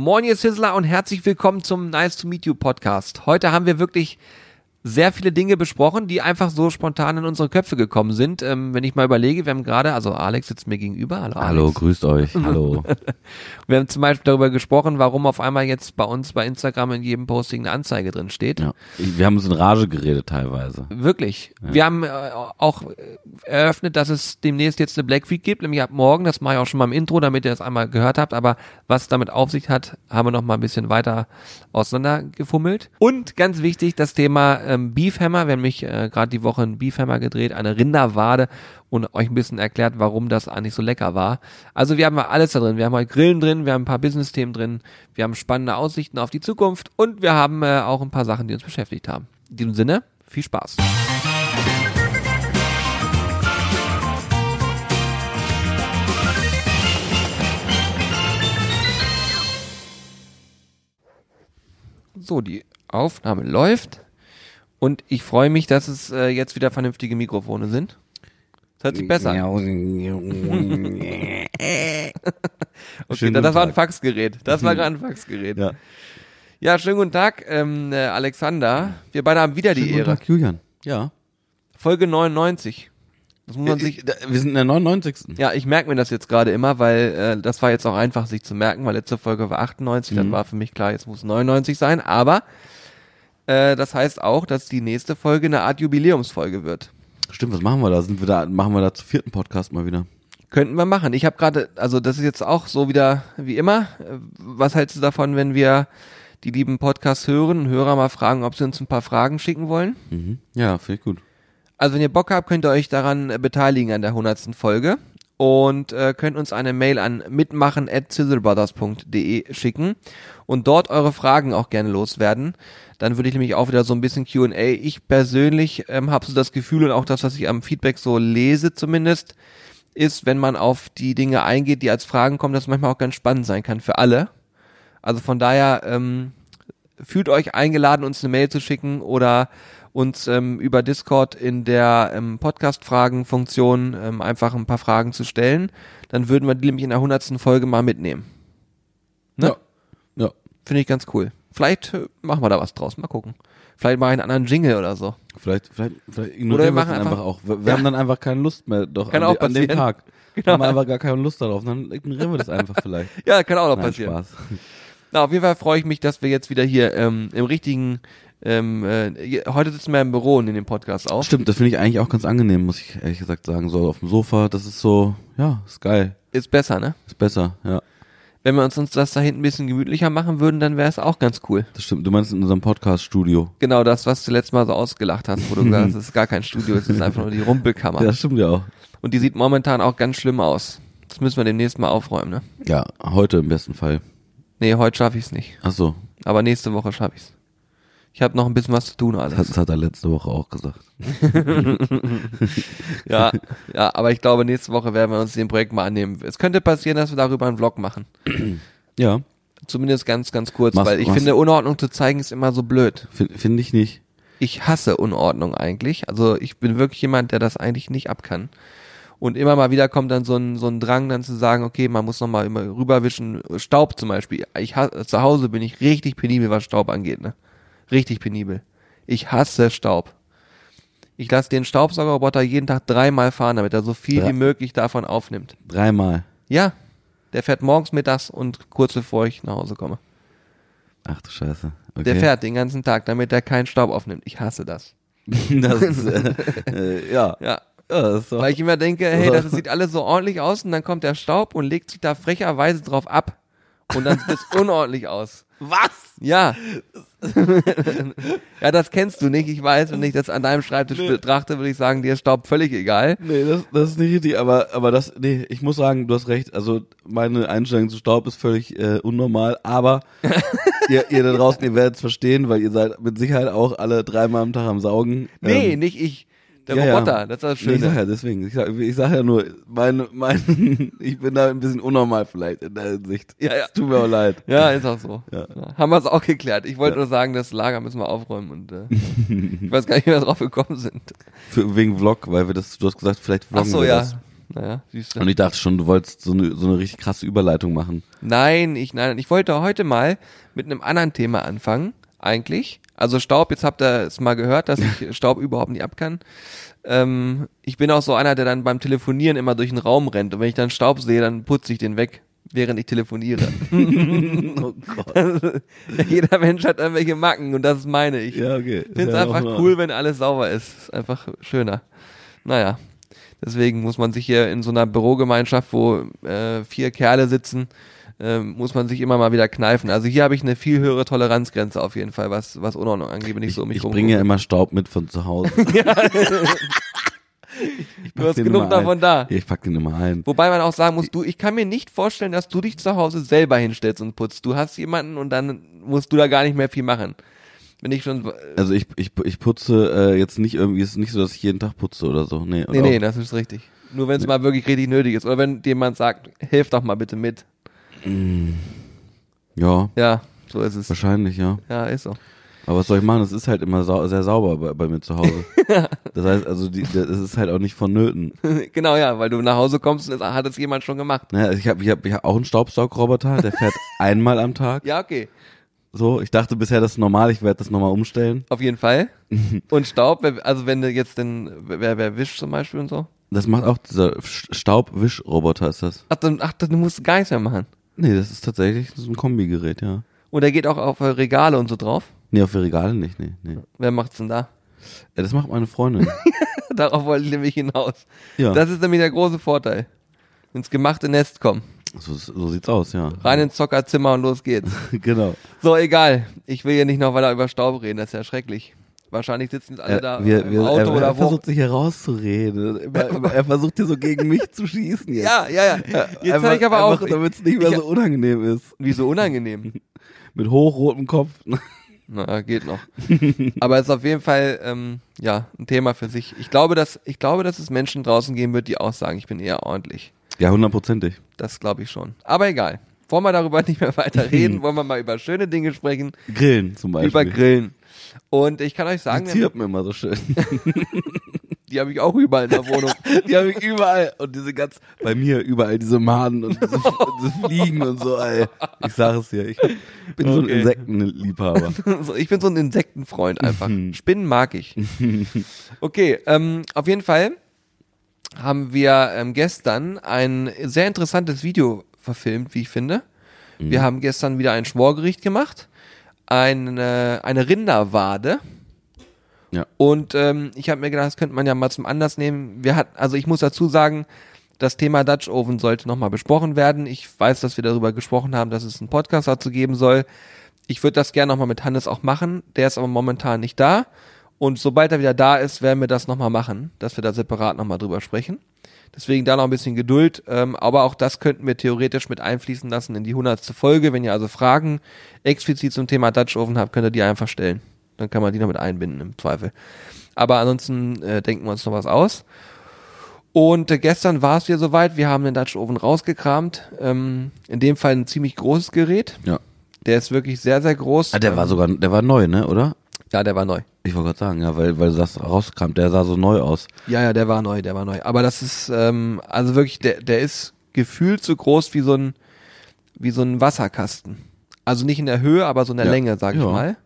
Moin, ihr Sizzler und herzlich willkommen zum Nice to Meet You Podcast. Heute haben wir wirklich sehr viele Dinge besprochen, die einfach so spontan in unsere Köpfe gekommen sind. Ähm, wenn ich mal überlege, wir haben gerade, also Alex sitzt mir gegenüber. Hallo, Hallo grüßt euch. Hallo. wir haben zum Beispiel darüber gesprochen, warum auf einmal jetzt bei uns bei Instagram in jedem Posting eine Anzeige drin steht. Ja. Wir haben uns in Rage geredet teilweise. Wirklich. Ja. Wir haben äh, auch eröffnet, dass es demnächst jetzt eine Black Week gibt, nämlich ab morgen. Das mache ich auch schon mal im Intro, damit ihr das einmal gehört habt. Aber was damit auf sich hat, haben wir noch mal ein bisschen weiter auseinandergefummelt. Und ganz wichtig, das Thema ähm, Beefhammer. Wir haben mich äh, gerade die Woche ein Beefhammer gedreht, eine Rinderwade und euch ein bisschen erklärt, warum das eigentlich so lecker war. Also wir haben mal alles da drin. Wir haben halt Grillen drin, wir haben ein paar Business-Themen drin, wir haben spannende Aussichten auf die Zukunft und wir haben äh, auch ein paar Sachen, die uns beschäftigt haben. In diesem Sinne, viel Spaß. So, die Aufnahme läuft. Und ich freue mich, dass es äh, jetzt wieder vernünftige Mikrofone sind. Das hört sich besser an. okay, das war ein Faxgerät. Das war gerade ein Faxgerät. Ja. ja, schönen guten Tag, ähm, äh, Alexander. Wir beide haben wieder schönen die Ehre. Guten Tag, Julian. Ja. Folge 99. Das muss man äh, sich. Wir sind in der 99. Ja, ich merke mir das jetzt gerade immer, weil äh, das war jetzt auch einfach sich zu merken, weil letzte Folge war 98, mhm. dann war für mich klar, jetzt muss 99 sein, aber äh, das heißt auch, dass die nächste Folge eine Art Jubiläumsfolge wird. Stimmt, was machen wir da? Sind wir da machen wir da zum vierten Podcast mal wieder? Könnten wir machen. Ich habe gerade, also das ist jetzt auch so wieder wie immer. Was hältst du davon, wenn wir die lieben Podcasts hören und Hörer mal fragen, ob sie uns ein paar Fragen schicken wollen? Mhm. Ja, finde ich gut. Also wenn ihr Bock habt, könnt ihr euch daran beteiligen an der hundertsten Folge und äh, könnt uns eine Mail an mitmachen at schicken und dort eure Fragen auch gerne loswerden. Dann würde ich nämlich auch wieder so ein bisschen Q&A. Ich persönlich ähm, habe so das Gefühl und auch das, was ich am Feedback so lese zumindest, ist, wenn man auf die Dinge eingeht, die als Fragen kommen, dass manchmal auch ganz spannend sein kann für alle. Also von daher ähm, fühlt euch eingeladen, uns eine Mail zu schicken oder uns ähm, über Discord in der ähm, Podcast-Fragen-Funktion ähm, einfach ein paar Fragen zu stellen. Dann würden wir die nämlich in der hundertsten Folge mal mitnehmen. Ne? Ja. ja. Finde ich ganz cool. Vielleicht äh, machen wir da was draus. Mal gucken. Vielleicht mal einen anderen Jingle oder so. Vielleicht, vielleicht, vielleicht ignorieren wir, wir einfach, einfach, auch. Wir, wir ja. haben dann einfach keine Lust mehr doch kann an, auch an dem Tag. Genau. Haben wir einfach gar keine Lust darauf. Dann ignorieren wir das einfach vielleicht. ja, kann auch noch Nein, passieren. Spaß. Na, auf jeden Fall freue ich mich, dass wir jetzt wieder hier ähm, im richtigen ähm, äh, heute sitzen wir im Büro und in dem Podcast auch. Stimmt, das finde ich eigentlich auch ganz angenehm, muss ich ehrlich gesagt sagen. So auf dem Sofa, das ist so, ja, ist geil. Ist besser, ne? Ist besser, ja. Wenn wir uns, uns das da hinten ein bisschen gemütlicher machen würden, dann wäre es auch ganz cool. Das stimmt, du meinst in unserem Podcast-Studio. Genau, das, was du letztes Mal so ausgelacht hast, wo du gesagt hast, es ist gar kein Studio, es ist einfach nur die Rumpelkammer. Ja, das stimmt ja auch. Und die sieht momentan auch ganz schlimm aus. Das müssen wir demnächst mal aufräumen, ne? Ja, heute im besten Fall. Nee, heute schaffe ich es nicht. Ach so. Aber nächste Woche schaffe ich es. Ich habe noch ein bisschen was zu tun, alles. Das, hat er letzte Woche auch gesagt. ja, ja, aber ich glaube, nächste Woche werden wir uns dem Projekt mal annehmen. Es könnte passieren, dass wir darüber einen Vlog machen. ja. Zumindest ganz, ganz kurz, machst, weil ich finde, Unordnung zu zeigen ist immer so blöd. Finde find ich nicht. Ich hasse Unordnung eigentlich. Also ich bin wirklich jemand, der das eigentlich nicht abkann. Und immer mal wieder kommt dann so ein, so ein Drang, dann zu sagen, okay, man muss nochmal immer rüberwischen. Staub zum Beispiel. Ich zu Hause bin ich richtig penibel, was Staub angeht, ne? Richtig penibel. Ich hasse Staub. Ich lasse den Staubsaugerroboter jeden Tag dreimal fahren, damit er so viel Drei. wie möglich davon aufnimmt. Dreimal? Ja. Der fährt morgens, mittags und kurz bevor ich nach Hause komme. Ach du Scheiße. Okay. Der fährt den ganzen Tag, damit er keinen Staub aufnimmt. Ich hasse das. das ist, äh, äh, ja. Ja. Ja so. Weil ich immer denke, hey, das sieht alles so ordentlich aus und dann kommt der Staub und legt sich da frecherweise drauf ab. Und dann sieht es unordentlich aus. Was? Ja. ja, das kennst du nicht. Ich weiß, wenn ich das an deinem Schreibtisch nee. betrachte, würde ich sagen, dir ist Staub völlig egal. Nee, das, das ist nicht richtig, aber, aber das, nee, ich muss sagen, du hast recht. Also, meine Einstellung zu Staub ist völlig äh, unnormal, aber ihr, ihr da draußen, ihr werdet es verstehen, weil ihr seid mit Sicherheit auch alle dreimal am Tag am Saugen. Nee, ähm, nicht ich. Der ja, Roboter, ja. das ist das Schöne. Ich sag ja deswegen, ich sag, ich sag ja nur, mein, mein, ich bin da ein bisschen unnormal vielleicht in der Hinsicht. Ja, ja. Es tut mir auch leid. Ja, ist auch so. Ja. Haben wir es auch geklärt. Ich wollte nur sagen, das Lager müssen wir aufräumen und äh, ich weiß gar nicht, wie wir drauf gekommen sind. Für, wegen Vlog, weil wir das, du hast gesagt, vielleicht vloggen Ach so, wir ja. das. Naja, siehst du. Und ich dachte schon, du wolltest so eine, so eine richtig krasse Überleitung machen. Nein, ich, nein, ich wollte heute mal mit einem anderen Thema anfangen, eigentlich. Also Staub, jetzt habt ihr es mal gehört, dass ich Staub überhaupt nicht ab kann. Ähm, ich bin auch so einer, der dann beim Telefonieren immer durch den Raum rennt. Und wenn ich dann Staub sehe, dann putze ich den weg, während ich telefoniere. oh Gott. Jeder Mensch hat irgendwelche Macken und das meine ich. Ja, okay. Ich finde es Ja, einfach cool, wenn alles sauber ist. Ist einfach schöner. Naja, deswegen muss man sich hier in so einer Bürogemeinschaft, wo äh, vier Kerle sitzen, äh, muss man sich immer mal wieder kneifen. Also hier habe ich eine viel höhere Toleranzgrenze auf jeden Fall, was, was Unordnung angeht, wenn ich, Ich, so um mich ich bringe ja immer Staub mit von zu Hause. du hast genug immer ein. davon da. Ich pack den immer ein. Wobei man auch sagen muss, du, ich kann mir nicht vorstellen, dass du dich zu Hause selber hinstellst und putzt. Du hast jemanden und dann musst du da gar nicht mehr viel machen. Wenn ich schon, Also ich, ich, ich putze äh, jetzt nicht irgendwie, es ist nicht so, dass ich jeden Tag putze oder so. Nee, oder nee, nee, das ist richtig. Nur wenn es mal wirklich richtig nötig ist. Oder wenn jemand sagt, hilf doch mal bitte mit. Ja, Ja, so ist es. wahrscheinlich, ja. Ja, ist so. Aber was soll ich machen? Es ist halt immer sau sehr sauber bei, bei mir zu Hause. das heißt, also die, das ist halt auch nicht vonnöten. genau, ja, weil du nach Hause kommst und es hat es jemand schon gemacht. Naja, ich habe ich hab, ich hab auch einen Staubsaugroboter, der fährt einmal am Tag. Ja, okay. So, ich dachte bisher, das ist normal, ich werde das nochmal umstellen. Auf jeden Fall. Und Staub, also wenn du jetzt den, wer, wer wischt zum Beispiel und so. Das macht auch dieser Sch- Staubwischroboter, ist das. Ach, dann, ach, dann musst du gar nichts mehr machen. Nee, das ist tatsächlich so ein Kombigerät, ja. Und der geht auch auf äh, Regale und so drauf. Nee, auf den Regalen nicht, nee, nee. Wer macht's denn da? Ja, das macht meine Freundin. Darauf wollte ich nämlich hinaus. Ja, Das ist nämlich der große Vorteil. Ins gemachte Nest kommen. so, so sieht's aus, ja. Rein ins Zockerzimmer und los geht's. genau. So, egal. Ich will hier nicht noch weiter über Staub reden, das ist ja schrecklich. Wahrscheinlich sitzen jetzt alle Er, da wir, im wir, Auto er, er oder wo. versucht sich herauszureden. Immer, immer, er versucht hier so gegen mich zu schießen jetzt. Ja, ja, ja. Jetzt einfach, ich aber auch. Damit es nicht mehr ich- so unangenehm ist. Wie so unangenehm. Mit hochrotem Kopf. Na, geht noch. Aber es ist auf jeden Fall ähm, ja ein Thema für sich. Ich glaube, dass ich glaube, dass es Menschen draußen geben wird, die auch sagen, ich bin eher ordentlich. Ja, hundertprozentig. Das glaube ich schon. Aber egal. Wollen wir darüber nicht mehr weiter reden? Wollen wir mal über schöne Dinge sprechen? Grillen zum Beispiel. Über Grillen. Und ich kann euch sagen, Die zirpen immer so schön. die habe ich auch überall in der Wohnung. Die habe ich überall. Und diese ganz, bei mir überall diese Maden und diese, diese Fliegen und so, ey. Ich sage es dir. Ich bin so ein Okay. Insektenliebhaber. Ich bin so ein Insektenfreund einfach. Spinnen mag ich. Okay, ähm, auf jeden Fall haben wir ähm, gestern ein sehr interessantes Video verfilmt, wie ich finde. Wir haben gestern wieder ein Schmorgericht gemacht, eine, eine Rinderwade. Ja. Und ähm, ich habe mir gedacht, das könnte man ja mal zum Anlass nehmen. Wir hatten, also ich muss dazu sagen, das Thema Dutch Oven sollte nochmal besprochen werden. Ich weiß, dass wir darüber gesprochen haben, dass es einen Podcast dazu geben soll. Ich würde das gerne nochmal mit Hannes auch machen. Der ist aber momentan nicht da. Und sobald er wieder da ist, werden wir das nochmal machen, dass wir da separat nochmal drüber sprechen. Deswegen da noch ein bisschen Geduld. Ähm, aber auch das könnten wir theoretisch mit einfließen lassen in die hundertste Folge. Wenn ihr also Fragen explizit zum Thema Dutch Oven habt, könnt ihr die einfach stellen. Dann kann man die noch mit einbinden im Zweifel. Aber ansonsten äh, denken wir uns noch was aus. Und äh, gestern war es wieder soweit. Wir haben den Dutch Oven rausgekramt. Ähm, in dem Fall ein ziemlich großes Gerät. Ja. Der ist wirklich sehr, sehr groß. Ah, der war sogar, der war neu, ne, oder? Ja, der war neu. Ich wollte gerade sagen, ja, weil, weil das rauskam, der sah so neu aus. Ja, ja, der war neu, der war neu. Aber das ist, ähm, also wirklich, der, der ist gefühlt so groß wie so ein, wie so ein Wasserkasten. Also nicht in der Höhe, aber so in der Ja. Länge, sag ich Ja. mal.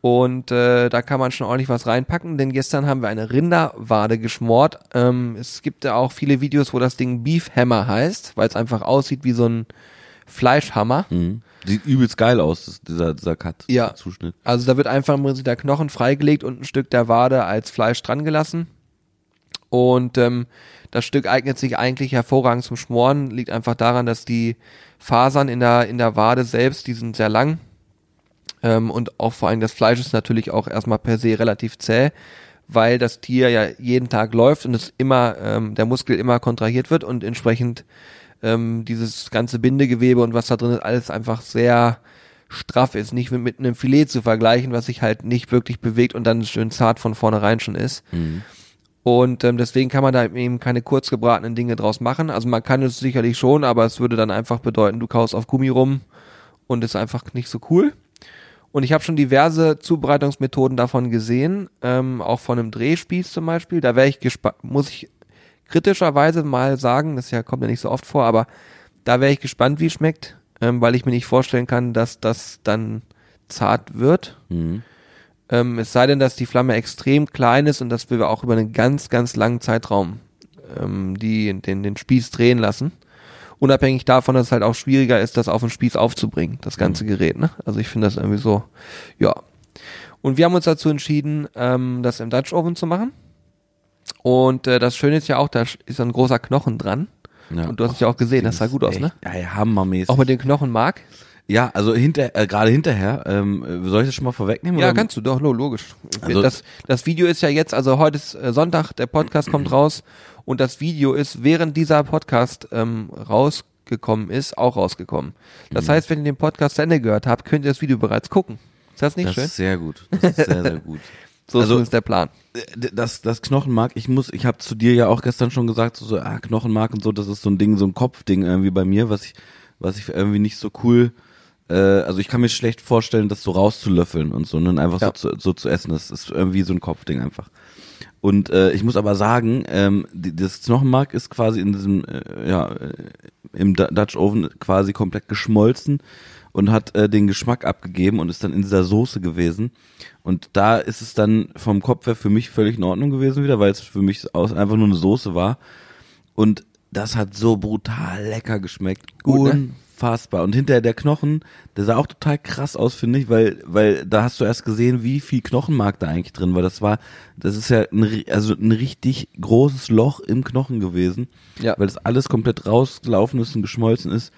Und äh, da kann man schon ordentlich was reinpacken, denn gestern haben wir eine Rinderwade geschmort. Ähm, es gibt ja auch viele Videos, wo das Ding Beef Hammer heißt, weil es einfach aussieht wie so ein Fleischhammer. Mhm. Sieht übelst geil aus, das, dieser, dieser Cut, Ja. der Zuschnitt. Also da wird einfach im Prinzip der Knochen freigelegt und ein Stück der Wade als Fleisch dran gelassen. Und ähm, das Stück eignet sich eigentlich hervorragend zum Schmoren, liegt einfach daran, dass die Fasern in der, in der Wade selbst, die sind sehr lang. Ähm, und auch vor allem das Fleisch ist natürlich auch erstmal per se relativ zäh, weil das Tier ja jeden Tag läuft und es immer, ähm, der Muskel immer kontrahiert wird und entsprechend ähm, dieses ganze Bindegewebe und was da drin ist, alles einfach sehr straff ist, nicht mit, einem Filet zu vergleichen, was sich halt nicht wirklich bewegt und dann schön zart von vornherein schon ist. Und ähm, deswegen kann man da eben keine kurz gebratenen Dinge draus machen. Also man kann es sicherlich schon, aber es würde dann einfach bedeuten, du kaust auf Gummi rum und ist einfach nicht so cool. Und ich habe schon diverse Zubereitungsmethoden davon gesehen, ähm, auch von einem Drehspieß zum Beispiel. Da wäre ich gespannt, muss ich kritischerweise mal sagen, das ja, kommt ja nicht so oft vor, aber da wäre ich gespannt, wie es schmeckt, ähm, weil ich mir nicht vorstellen kann, dass das dann zart wird. Mhm. Ähm, es sei denn, dass die Flamme extrem klein ist und dass wir auch über einen ganz, ganz langen Zeitraum ähm, die, den, den Spieß drehen lassen. Unabhängig davon, dass es halt auch schwieriger ist, das auf den Spieß aufzubringen, das ganze Gerät. Ne? Also ich finde das irgendwie so, ja. Und wir haben uns dazu entschieden, ähm, das im Dutch Oven zu machen. Und äh, das Schöne ist ja auch, da ist ein großer Knochen dran. Ja. Und du hast es ja auch gesehen, das sah gut aus, ne? Ja, ja, hammermäßig. Auch mit dem Knochenmark. ja, also hinter, äh, gerade hinterher, ähm, soll ich das schon mal vorwegnehmen? Ja, oder? kannst du doch, lo- logisch. Also- das, das Video ist ja jetzt, also heute ist äh, Sonntag, der Podcast kommt raus und das Video ist, während dieser Podcast ähm, rausgekommen ist, auch rausgekommen. Das Mhm. heißt, wenn ihr den Podcast zu Ende gehört habt, könnt ihr das Video bereits gucken. Ist das nicht Das schön? ist sehr gut. Das ist sehr, sehr gut. So also- ist der Plan. D- das, das Knochenmark, ich muss, ich habe zu dir ja auch gestern schon gesagt, so, so ah, Knochenmark und so, das ist so ein Ding, so ein Kopfding irgendwie bei mir, was ich, was ich irgendwie nicht so cool, äh, also ich kann mir schlecht vorstellen, das so rauszulöffeln und so, und einfach Ja. so, zu, so zu essen. Das ist irgendwie so ein Kopfding einfach. Und äh, ich muss aber sagen, ähm, das Knochenmark ist quasi in diesem, äh, ja, äh, im Du- Dutch Oven quasi komplett geschmolzen und hat äh, den Geschmack abgegeben und ist dann in dieser Soße gewesen. Und da ist es dann vom Kopf her für mich völlig in Ordnung gewesen wieder, weil es für mich aus einfach nur eine Soße war. Und das hat so brutal lecker geschmeckt. Gut, ne? Unfassbar. Und hinterher der Knochen, der sah auch total krass aus, finde ich, weil, weil da hast du erst gesehen, wie viel Knochenmark da eigentlich drin war. Das war, das ist ja ein, also ein richtig großes Loch im Knochen gewesen, Ja. weil das alles komplett rausgelaufen ist und geschmolzen ist.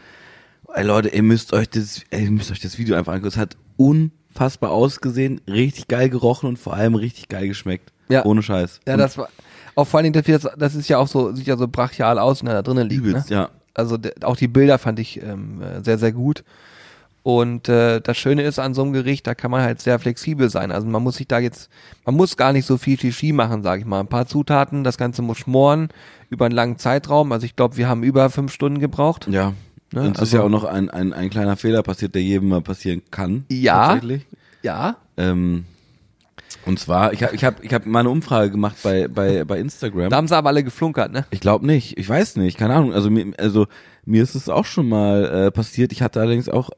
Ey Leute, ihr müsst euch das, ey, ihr müsst euch das Video einfach angucken. Es hat unfassbar ausgesehen, richtig geil gerochen und vor allem richtig geil geschmeckt. Ja. Ohne Scheiß. Ja, Und das war, auch vor allen Dingen, das, das ist ja auch so, sieht ja so brachial aus, wenn er da drinnen liegt. Ne? übelst, ja. Also auch die Bilder fand ich ähm, äh, sehr, sehr gut. Und äh, das Schöne ist an so einem Gericht, da kann man halt sehr flexibel sein. Also man muss sich da jetzt, man muss gar nicht so viel Shishi machen, sage ich mal. Ein paar Zutaten, das Ganze muss schmoren über einen langen Zeitraum. Also ich glaube, wir haben über fünf Stunden gebraucht. Ja. Ne, Und es ist also- ja auch noch ein, ein, ein kleiner Fehler passiert, der jedem mal passieren kann. Ja. Tatsächlich. Ja. Ähm, und zwar, ich habe ich hab, ich hab mal eine Umfrage gemacht bei, bei, bei Instagram. Da haben sie aber alle geflunkert, ne? Ich glaube nicht. Ich weiß nicht. Keine Ahnung. Also mir, also mir ist es auch schon mal äh, passiert. Ich hatte allerdings auch